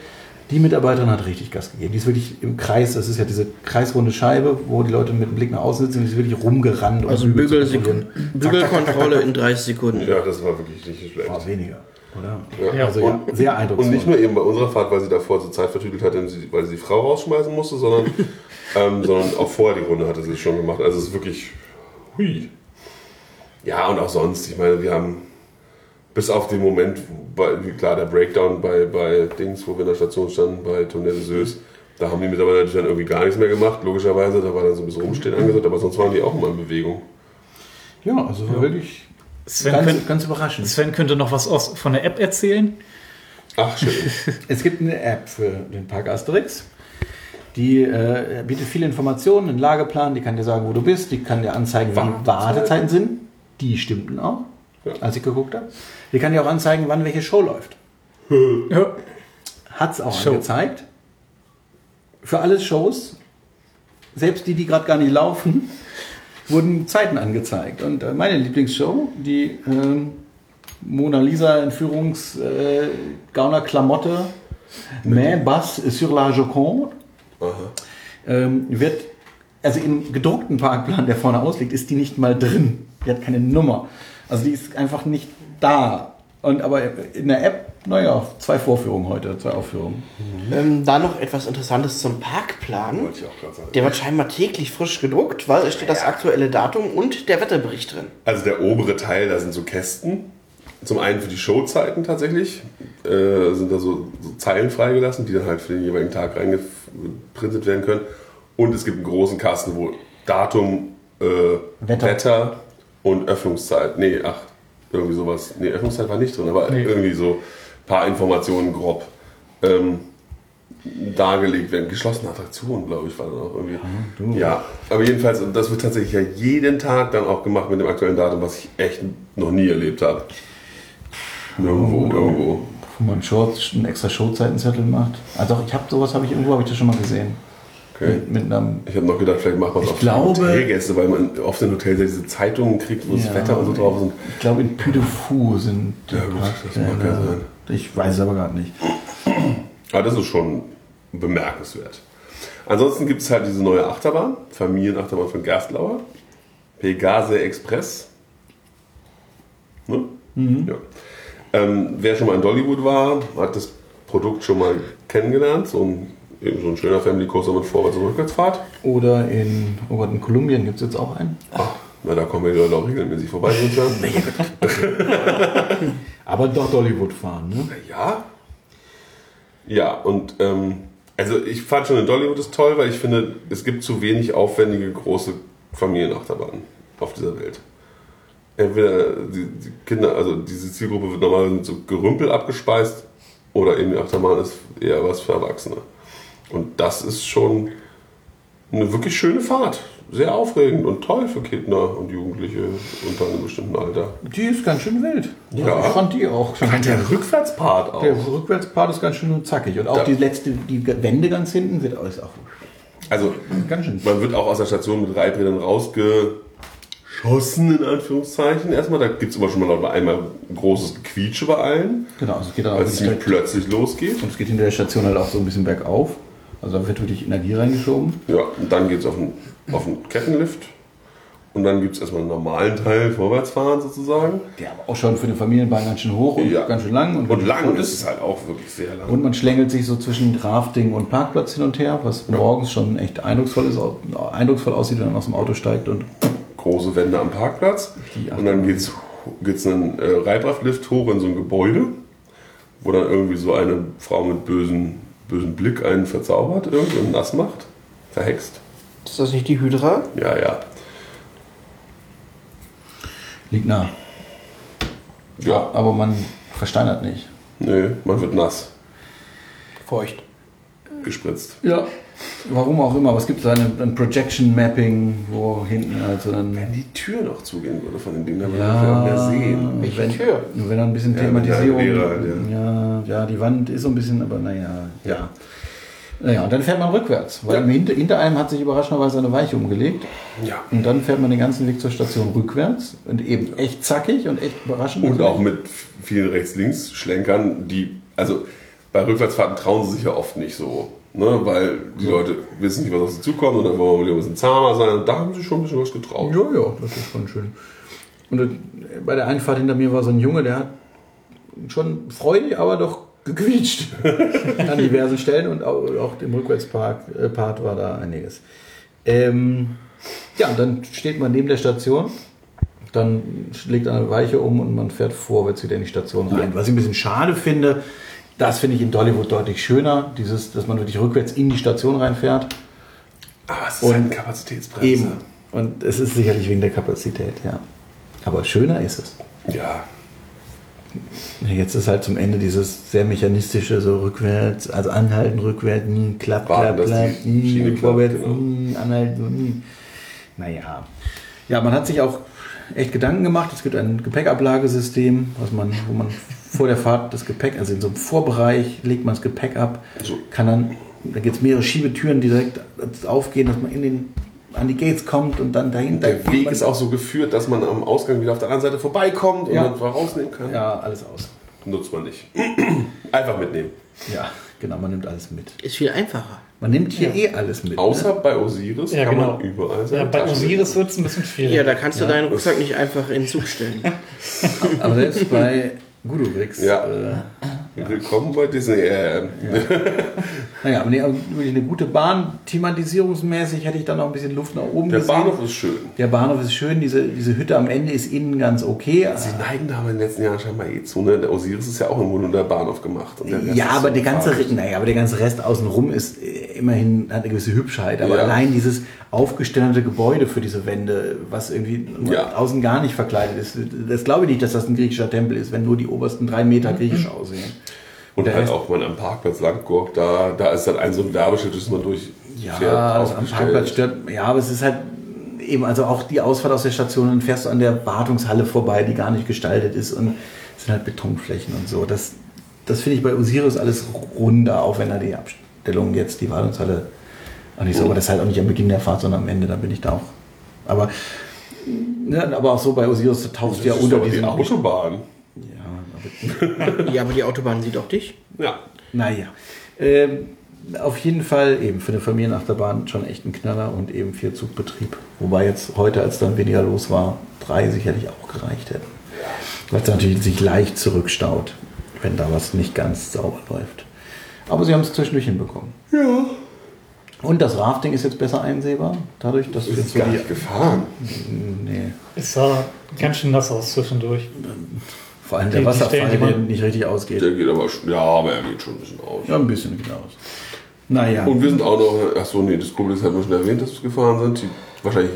Die Mitarbeiterin hat richtig Gas gegeben. Die ist wirklich im Kreis, das ist ja diese kreisrunde Scheibe, wo die Leute mit dem Blick nach außen sitzen, die ist wirklich rumgerannt. um Also Bügel zu Bügel kontrollieren. Bügelkontrolle in 30 Sekunden. Ja, das war wirklich nicht schlecht. War weniger, oder? Ja. Also ja, sehr Und eindrucksvoll. nicht nur eben bei unserer Fahrt, weil sie davor so Zeit vertüdelt hat, indem sie- weil sie die Frau rausschmeißen musste, sondern, ähm, sondern auch vorher die Runde hatte sie schon gemacht. Also es ist wirklich. Hui. Ja, und auch sonst. Ich meine, wir haben bis auf den Moment, bei, klar, der Breakdown bei, bei Dings, wo wir in der Station standen, bei Tonne de Sös, da haben die Mitarbeiter natürlich dann irgendwie gar nichts mehr gemacht, logischerweise. Da war dann so ein bisschen Rumstehen angesagt, aber sonst waren die auch immer in Bewegung. Ja, also wirklich Sven, ganz, könnt, ganz überraschend. Sven könnte noch was aus, von der App erzählen. Ach, schön. Es gibt eine App für den Park Asterix. Die äh, bietet viele Informationen, einen Lageplan, die kann dir sagen, wo du bist, die kann dir anzeigen, Wartezeiten. Wartezeiten sind. Die stimmten auch, Ja. als ich geguckt habe. Die kann dir auch anzeigen, wann welche Show läuft. Ja. Hat es auch Show. angezeigt. Für alle Shows, selbst die, die gerade gar nicht laufen, wurden Zeiten angezeigt. Und äh, meine Lieblingsshow, die ähm, Mona Lisa Entführungs äh, Gauner Klamotte, Mais Bass sur la Joconde, ähm, wird, also im gedruckten Parkplan, der vorne ausliegt, ist die nicht mal drin. Die hat keine Nummer. Also die ist einfach nicht da. Und aber in der App, naja, zwei Vorführungen heute, zwei Aufführungen. Ähm, da noch etwas Interessantes zum Parkplan. Wollte ich auch gerade sagen. Der wird scheinbar täglich frisch gedruckt, weil es steht das aktuelle Datum und der Wetterbericht drin. Also der obere Teil, da sind so Kästen. Zum einen für die Showzeiten tatsächlich. Äh, sind da so, so Zeilen freigelassen, die dann halt für den jeweiligen Tag reingeprintet werden können. Und es gibt einen großen Kasten, wo Datum, äh, Wetter. Wetter. Und Öffnungszeit. Nee, ach, irgendwie sowas. Nee, Öffnungszeit war nicht drin, aber Nee. irgendwie so ein paar Informationen grob ähm, dargelegt werden. Geschlossene Attraktionen, glaube ich, war dann auch irgendwie. du. Ja, aber jedenfalls, das wird tatsächlich ja jeden Tag dann auch gemacht mit dem aktuellen Datum, was ich echt noch nie erlebt habe. Nirgendwo, irgendwo. Wo man einen extra Showzeitenzettel macht. Also ich habe sowas, habe ich irgendwo, habe ich das schon mal gesehen. Okay. Mit, mit einem, Ich habe noch gedacht, vielleicht macht man es auf glaube- Hotelgäste, weil man oft in Hotels ja diese Zeitungen kriegt, wo das Ja, Wetter und so drauf sind. Ich glaube, in Puy de Fou sind Ja, gut, das mag ja sein. Ich weiß es aber gerade nicht. Aber das ist schon bemerkenswert. Ansonsten gibt es halt diese neue Achterbahn, Familienachterbahn von Gerstlauer, Pegase Express. Ne? Ja. Ähm, wer schon mal in Dollywood war, hat das Produkt schon mal kennengelernt. So ein, eben so ein schöner Family Coaster mit Vorwärts- und Rückwärtsfahrt. Oder in, oh Gott, in Kolumbien gibt es jetzt auch einen. Ach, na, da kommen wir die Leute auch regelmäßig vorbei. Aber doch Dollywood fahren, ne? Ja. Ja, und ähm, also ich fand schon in Dollywood ist toll, weil ich finde, es gibt zu wenig aufwendige große Familienachterbahnen auf dieser Welt. Entweder die, die Kinder, also diese Zielgruppe wird normalerweise mit so Gerümpel abgespeist oder eben die Achterbahn ist eher was für Erwachsene. Und das ist schon eine wirklich schöne Fahrt. Sehr aufregend und toll für Kinder und Jugendliche unter einem bestimmten Alter. Die ist ganz schön wild. Ja. Ich fand die auch. Der Rückwärtspart auch. Der Rückwärtspart ist ganz schön zackig. Und auch Da- die letzte, die Wände ganz hinten wird alles auch Also ganz schön. Man wird auch aus der Station mit Reiträdern rausgeschossen, in Anführungszeichen. Erstmal, da gibt es immer schon mal einmal ein großes Gequietsche bei allen, Genau, also es geht dann auch weil es plötzlich losgeht. und es geht hinter der Station halt auch so ein bisschen bergauf. Also da wird wirklich Energie reingeschoben. Ja, und dann geht es auf einen, auf Kettenlift. Und dann gibt es erstmal einen normalen Teil, Vorwärtsfahren sozusagen. Der aber auch schon für eine Familienbahn ganz schön hoch und Ja. ganz schön lang. Und lang ist es halt auch wirklich sehr lang. Und man schlängelt sich so zwischen Rafting und Parkplatz hin und her, was morgens schon echt eindrucksvoll, ist, eindrucksvoll aussieht, wenn man aus dem Auto steigt. Und Große Wände am Parkplatz. Und dann geht es geht's einen äh, Reibhaftlift hoch in so ein Gebäude, wo dann irgendwie so eine Frau mit bösen, bösen Blick einen verzaubert, irgendwie und nass macht. Verhext. Ist das nicht die Hydra? Ja, ja. liegt nah. Ja, Aber man versteinert nicht. nö, man wird nass Feucht. gespritzt. Ja. Warum auch immer, aber es gibt so eine, ein Projection Mapping, wo hinten also dann. Wenn die Tür noch zugehen würde von dem Ding, dann würde Ja, man mehr sehen. Welche wenn, Tür? Wenn dann ein bisschen Ja, Thematisierung. Halt, ja. ja, die Wand ist so ein bisschen, aber naja, ja. Naja, und dann fährt man rückwärts, weil Ja. hinter, hinter einem hat sich überraschenderweise eine Weiche umgelegt. Ja. Und dann fährt man den ganzen Weg zur Station rückwärts und eben echt zackig und echt überraschend. Und auch mit vielen Rechts-Links-Schlenkern, die, also bei Rückwärtsfahrten trauen sie sich ja oft nicht so. Ne, weil die Leute wissen nicht, was auf sie zukommt und dann wollen wir wieder ein bisschen zahmer sein. Und da haben sie schon ein bisschen was getraut. Ja, ja, das ist schon schön. Und äh, bei der Einfahrt hinter mir war so ein Junge, der hat schon freudig, aber doch gequietscht an diversen Stellen und auch, auch im Rückwärtspart äh, Part war da einiges. Ähm, ja, und dann steht man neben der Station, dann legt eine Weiche um und man fährt vorwärts wieder in die Station rein. Was ich ein bisschen schade finde, das finde ich in Dollywood deutlich schöner, dieses, dass man wirklich rückwärts in die Station reinfährt. Aber es ist Und halt eine Kapazitätsbremse. Eben. Und es ist sicherlich wegen der Kapazität, ja. Aber schöner ist es. Ja. Jetzt ist halt zum Ende dieses sehr mechanistische, so rückwärts, also anhalten, rückwärts, nie, klapp, Warten, klapp, klapp, die nie, klappt, vorwärts, genau. nie, anhalten, nie. Naja. Ja, man hat sich auch echt Gedanken gemacht. Es gibt ein Gepäckablagesystem, was man, wo man vor der Fahrt das Gepäck, also in so einem Vorbereich legt man das Gepäck ab, kann dann, da gibt es mehrere Schiebetüren, die direkt aufgehen, dass man in den, an die Gates kommt und dann dahinter. Der Weg ist auch so geführt, dass man am Ausgang wieder auf der anderen Seite vorbeikommt und Ja. dann rausnehmen kann. Ja, alles aus. Nutzt man nicht. Einfach mitnehmen. Ja, genau, man nimmt alles mit. Ist viel einfacher. Man nimmt hier eh alles mit. Außer ne? bei Osiris Ja, kann genau. man überall Ja, seine bei Taschen Osiris wird es ein bisschen schwierig. Ja, da kannst du Ja. deinen Rucksack nicht einfach in den Zug stellen. Aber selbst bei Gudurix. Ja. Äh. Willkommen bei Disney. Äh, naja, aber nee, wirklich eine gute Bahn. Thematisierungsmäßig hätte ich dann noch ein bisschen Luft nach oben Der gesehen. Bahnhof ist schön. Der Bahnhof ist schön, diese, diese Hütte am Ende ist innen ganz okay. Sie neigen da aber in den letzten Jahren scheinbar eh zu. Ne? Der Osiris ist ja auch irgendwo nur der Bahnhof gemacht. Ja, aber so der ganze, naja, aber der ganze Rest außenrum ist äh, immerhin hat eine gewisse Hübschheit. Aber Ja. allein dieses aufgestellte Gebäude für diese Wände, was irgendwie Ja. außen gar nicht verkleidet ist, das glaube ich nicht, dass das ein griechischer Tempel ist, wenn nur die obersten drei Meter griechisch aussehen. Und der halt auch mal am Parkplatz Langburg, da, da ist dann ein so ein Werbeschild, das man durch Ja, das am. Parkplatz stört. Ja, aber es ist halt eben, also auch die Ausfahrt aus der Station, dann fährst du an der Wartungshalle vorbei, die gar nicht gestaltet ist und es sind halt Betonflächen und so. Das, das finde ich bei Osiris alles runder, auch wenn da die Abstellung jetzt, die Wartungshalle auch nicht so, aber das ist halt auch nicht am Beginn der Fahrt, sondern am Ende, da bin ich da auch. Aber, ne, aber auch so bei Osiris, da tauchst du ja unter die Autobahn. Ja, aber die Autobahn sieht auch dich. Ja. Naja. Ähm, auf jeden Fall eben für eine Familienachterbahn schon echt ein Knaller und eben viel Zugbetrieb. Wobei jetzt heute, als dann weniger los war, drei sicherlich auch gereicht hätten. Weil es natürlich sich leicht zurückstaut, wenn da was nicht ganz sauber läuft. Aber sie haben es zwischendurch hinbekommen. Ja. Und das Rafting ist jetzt besser einsehbar, dadurch, dass Das jetzt ist so gar die. nicht gefahren. Nee, Es sah ganz schön nass aus zwischendurch. Vor allem der Die- Wasserfall, der nicht richtig ausgeht. Der geht aber schon, ja, aber er geht schon ein bisschen aus. Ja, ein bisschen geht aus. Naja. Und wir sind auch noch, achso, nee, das ist halt nur schon erwähnt, dass wir gefahren sind. Die, wahrscheinlich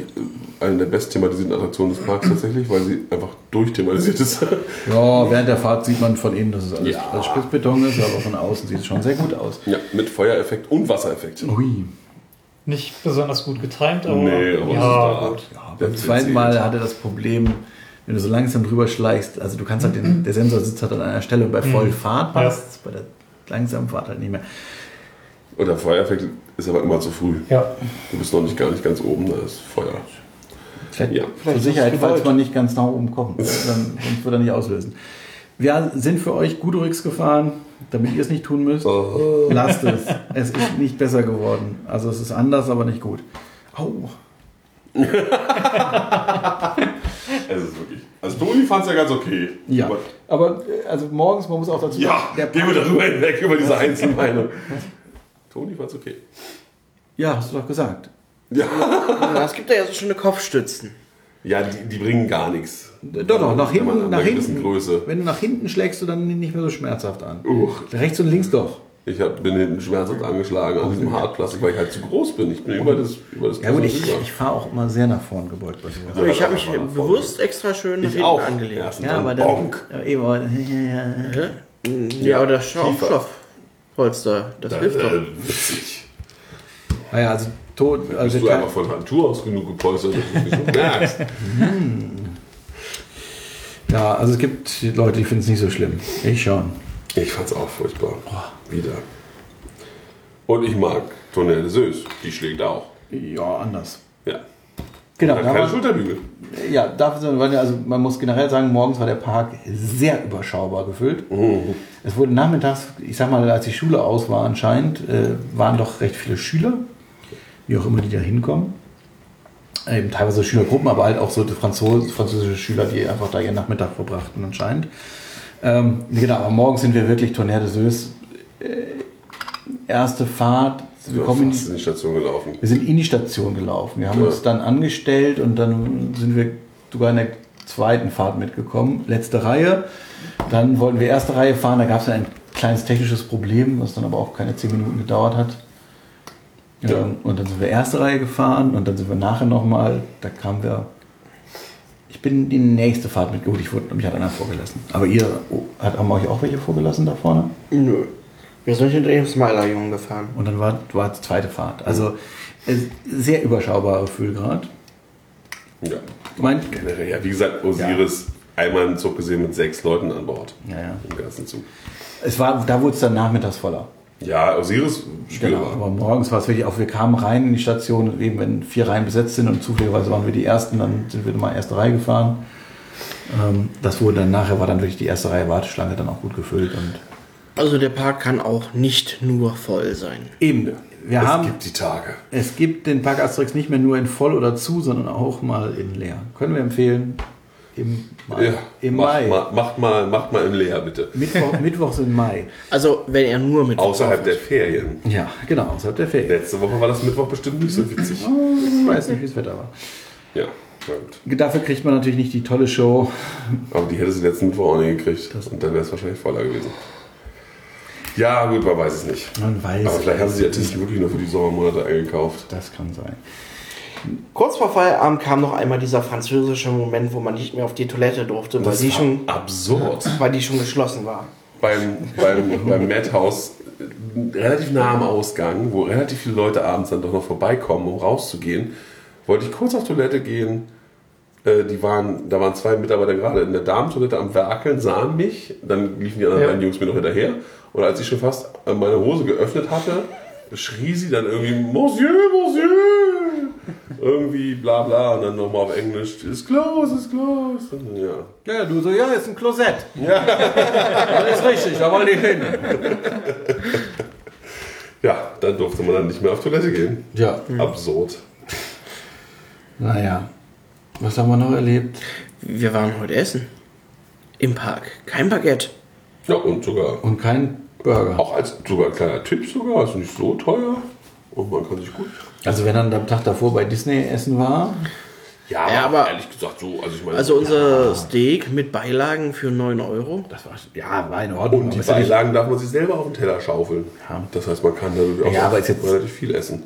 äh, eine der best thematisierten Attraktionen des Parks tatsächlich, weil sie einfach durchthematisiert ist. Ja, während der Fahrt sieht man von innen, dass es alles, Ja. alles Spitzbeton ist, aber von außen sieht es schon sehr gut aus. ja, mit Feuereffekt und Wassereffekt. Ui. Nicht besonders gut getimt, aber, Nee, aber ja, es ist da. gut. Ja, beim zweiten Mal hatte das Problem, wenn du so langsam drüber schleichst, also du kannst halt den, der Sensor sitzt halt an einer Stelle und bei Vollfahrt Ja. passt es, bei der langsamen Fahrt halt nicht mehr. Und der Feuereffekt ist aber immer zu früh. Ja, Du bist noch nicht gar nicht ganz oben, da ist Feuer. Vielleicht, Ja. zur Vielleicht Sicherheit, ist das falls man nicht ganz nach oben kommt, dann, sonst wird er nicht auslösen. Wir sind für euch Gudurix gefahren, damit ihr es nicht tun müsst. Oh. Lasst es. Es ist nicht besser geworden. Also es ist anders, aber nicht gut. Au. Es ist wirklich. Also Toni fand es ja ganz okay. Ja. Aber, Aber äh, also morgens, man muss auch dazu ja, der gehen wir darüber hinweg, über diese Einzelmeinung. Toni fand es okay. Ja, hast du doch gesagt. Ja. Ja, es gibt da ja so schöne Kopfstützen. Ja, die, die bringen gar nichts. Doch, doch, nach hinten, nach hinten. Größe. Wenn du nach hinten schlägst du dann nicht mehr so schmerzhaft an. Uch. Rechts und links doch. Ich hab, bin hinten schmerzhaft angeschlagen an diesem Hartplastik, weil ich halt zu groß bin. Ich bin über das, über das Ja gut, ich, ich fahre auch immer sehr nach vorn gebeugt bei sowas. Also ich habe mich bewusst extra schön nach hinten auch. angelegt. Erst Ja, aber dann. bonk. Ja, eben, aber- Ja, aber das. Schaumstoffpolster, das Das hilft doch. äh, witzig. Naja, also tot. Also Bist du einfach von Natur aus genug gepolstert, dass du es nicht so merkst. ja, also es gibt Leute, die finden es nicht so schlimm. Ich schon. Ich fand's auch furchtbar. Wieder. Und ich mag Tonelle Sös. Die schlägt auch. Ja, anders. Ja. Genau, Hat da keine Schulterbügel. ja, dafür sind wir, also man muss generell sagen, morgens war der Park sehr überschaubar gefüllt. Mhm. Es wurde nachmittags, ich sag mal, als die Schule aus war anscheinend, äh, waren doch recht viele Schüler, wie auch immer die da hinkommen. Eben teilweise Schülergruppen, aber halt auch so die Franzos, französische Schüler, die einfach da ihren Nachmittag verbrachten anscheinend. Ähm, genau, aber morgens sind wir wirklich Tonnerre de Sös. Äh, erste Fahrt, wir Wir kommen in die Station gelaufen. wir sind in die Station gelaufen. Wir haben Ja. uns dann angestellt und dann sind wir sogar in der zweiten Fahrt mitgekommen. Letzte Reihe. Dann wollten wir erste Reihe fahren. Da gab es ein kleines technisches Problem, was dann aber auch keine zehn Minuten gedauert hat. Ja. Ähm, Und dann sind wir erste Reihe gefahren und dann sind wir nachher nochmal, da kamen wir, ich bin die nächste Fahrt mit. Gut, ich wurde, mich hat einer vorgelassen. Aber ihr, hat haben euch auch welche vorgelassen da vorne? Nö. Wir sind hinter dem Smiler-Jungen gefahren. Und dann war, war die zweite Fahrt. Also äh, sehr überschaubarer Füllgrad. Ja. Mein, Generell, ja, wie gesagt, Osiris einmal einen Zug gesehen mit sechs Leuten an Bord. Ja, ja. Im ganzen Zug. es war, da wurde es dann nachmittags voller. Ja, Osiris Genau, spürbar. aber morgens war es wirklich auch, wir kamen rein in die Station, eben wenn vier Reihen besetzt sind und zufälligerweise waren wir die Ersten, dann sind wir mal erste Reihe gefahren. Ähm, das wurde dann nachher, war dann wirklich die erste Reihe Warteschlange dann auch gut gefüllt und Also der Park kann auch nicht nur voll sein. eben, wir es haben, gibt die Tage. es gibt den Park Asterix nicht mehr nur in voll oder zu, sondern auch mal in leer. Können wir empfehlen, im Mai. Ja, Im macht, Mai. Mal, macht, mal, macht mal im Leer, bitte. Mittwoch, Mittwochs im Mai. Also wenn er nur mit Außerhalb der Ferien. Ja, genau, außerhalb der Ferien. Letzte Woche war das Mittwoch bestimmt nicht so witzig. Ich weiß nicht, wie das Wetter war. Ja, na gut. Dafür kriegt man natürlich nicht die tolle Show. Aber die hätte sie letzten Mittwoch auch nicht gekriegt. Und dann wäre es wahrscheinlich voller gewesen. Ja, gut, man weiß es nicht. Man weiß. Aber vielleicht haben sie die Artisten wirklich nur für die Sommermonate eingekauft. Das kann sein. Kurz vor Feierabend kam noch einmal dieser französische Moment, wo man nicht mehr auf die Toilette durfte, weil, die war schon, absurd. weil die schon geschlossen war. beim, beim, beim Madhouse relativ nah am Ausgang, wo relativ viele Leute abends dann doch noch vorbeikommen, um rauszugehen, wollte ich kurz auf Toilette gehen. Äh, Die waren, da waren zwei Mitarbeiter gerade in der Damentoilette am Werkeln, sahen mich, dann liefen die anderen Ja. beiden Jungs mir noch hinterher. Und als ich schon fast äh, meine Hose geöffnet hatte, schrie sie dann irgendwie, Monsieur, Monsieur! Irgendwie bla bla und dann nochmal auf Englisch, it's close, it's close. Und, ja. Ja, du so, ja, ist ein Klosett. Ja. das ist richtig, da wollte ich hin. ja, dann durfte man dann nicht mehr auf Toilette gehen. Ja. Absurd. Naja, was haben wir noch erlebt? Wir waren heute essen. Im Park. Kein Baguette. Ja, und sogar, Und kein Burger. auch als sogar ein kleiner Tipp sogar, ist nicht so teuer. Und man kann sich gut. Also wenn dann am Tag davor bei Disney essen war, Ja, Ja, aber- ehrlich gesagt so, also ich meine. Also unser Steak mit Beilagen für 9 Euro. das war ja war in Ordnung. und die ja Beilagen darf man sich selber auf den Teller schaufeln. Ja. Das heißt, man kann dadurch auch Ja, aber jetzt- relativ viel essen.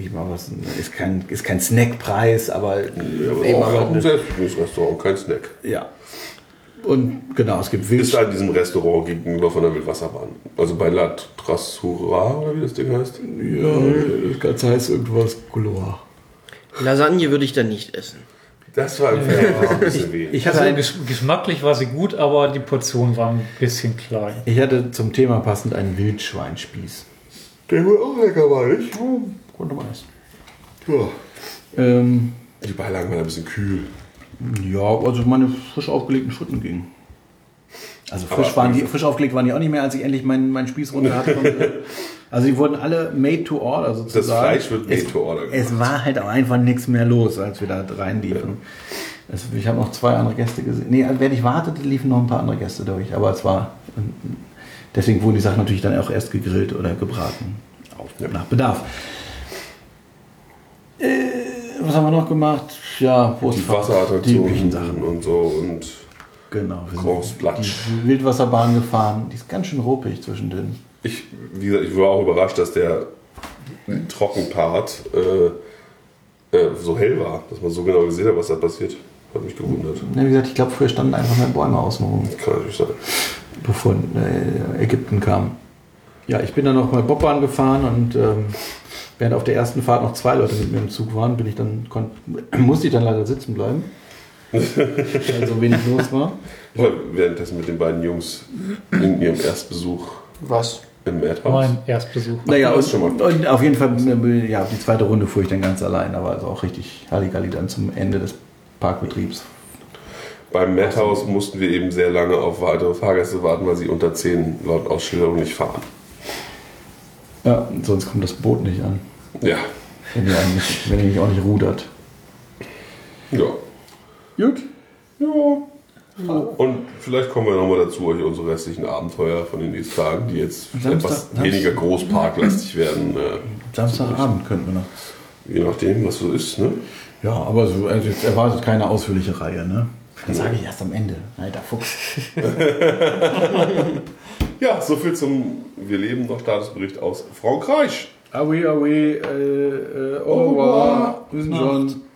Ich mal was, ist kein, ist kein Snackpreis, aber, Ja, aber eben, auch ein Selbstbedienungsrestaurant, kein Snack. ja. Und genau, es gibt Ist Wild. da in diesem Restaurant gegenüber von der Wildwasserbahn. Also bei La Trassura, oder wie das Ding heißt. Ja, das Ganze heißt irgendwas Color. Lasagne würde ich dann nicht essen. Das war im Fernsehen ein bisschen weh. Ich hatte, Also gesch geschmacklich war sie gut, aber die Portionen waren ein bisschen klein. ich hatte zum Thema passend einen Wildschweinspieß. Der wohl auch lecker war, nicht? Man essen. Ja. Ähm, Die Beilagen waren ein bisschen kühl. ja, also meine frisch aufgelegten Fritten gingen. Also frisch, waren die, frisch aufgelegt waren die auch nicht mehr, als ich endlich meinen, meinen Spieß runter hatte. Also die wurden alle made to order sozusagen. Das Fleisch wird made es, to order Es war halt auch einfach nichts mehr los, als wir da reinliefen. Also ich habe noch zwei andere Gäste gesehen. Nee, während ich wartete, liefen noch ein paar andere Gäste durch. Aber es war. Deswegen wurden die Sachen natürlich dann auch erst gegrillt oder gebraten. Auf, Nach Bedarf. Äh, was haben wir noch gemacht? Ja, Die die Wasserattraktionen Sachen. und so und Genau. Wir Groß sind Platsch. die Wildwasserbahn gefahren. Die ist ganz schön ruppig zwischendrin. ich, wie gesagt, ich war auch überrascht, dass der Trockenpart äh, äh, so hell war, dass man so genau gesehen hat, was da passiert. Hat mich gewundert. Ja, wie gesagt, ich glaube, früher standen einfach mehr Bäume außenrum, Kann natürlich sein. bevor äh, Ägypten kam. Ja, ich bin dann noch mal Bobbahn gefahren und ähm, während auf der ersten Fahrt noch zwei Leute mit mir im Zug waren, bin ich dann, kon- musste ich dann leider sitzen bleiben. weil so wenig los war. Ich war währenddessen mit den beiden Jungs in ihrem Erstbesuch Was? im Madhouse. Mein Erstbesuch. Naja, und, schon mal. und auf jeden Fall, ja, die zweite Runde fuhr ich dann ganz allein, aber also auch richtig Halligalli dann zum Ende des Parkbetriebs. Beim Madhouse mussten wir eben sehr lange auf weitere Fahrgäste warten, weil sie unter 10 laut Ausschilderung nicht fahren. Ja, sonst kommt das Boot nicht an, Ja. wenn ihr, nicht, wenn ihr auch nicht rudert. Ja. Gut. Ja. Und vielleicht kommen wir nochmal dazu, euch unsere restlichen Abenteuer von den nächsten Tagen, die jetzt Samstag- etwas Samstag- weniger großparklastig werden, äh, Samstagabend könnten wir noch. je nachdem, was so ist. Ne? Ja, aber so, also jetzt erwartet keine ausführliche Reihe, ne? Das sage ich erst am Ende. Alter Fuchs. Ja, soviel zum Wir leben noch Statusbericht aus Frankreich. Ah oui, ah oui, äh, äh, au revoir. Sind schon.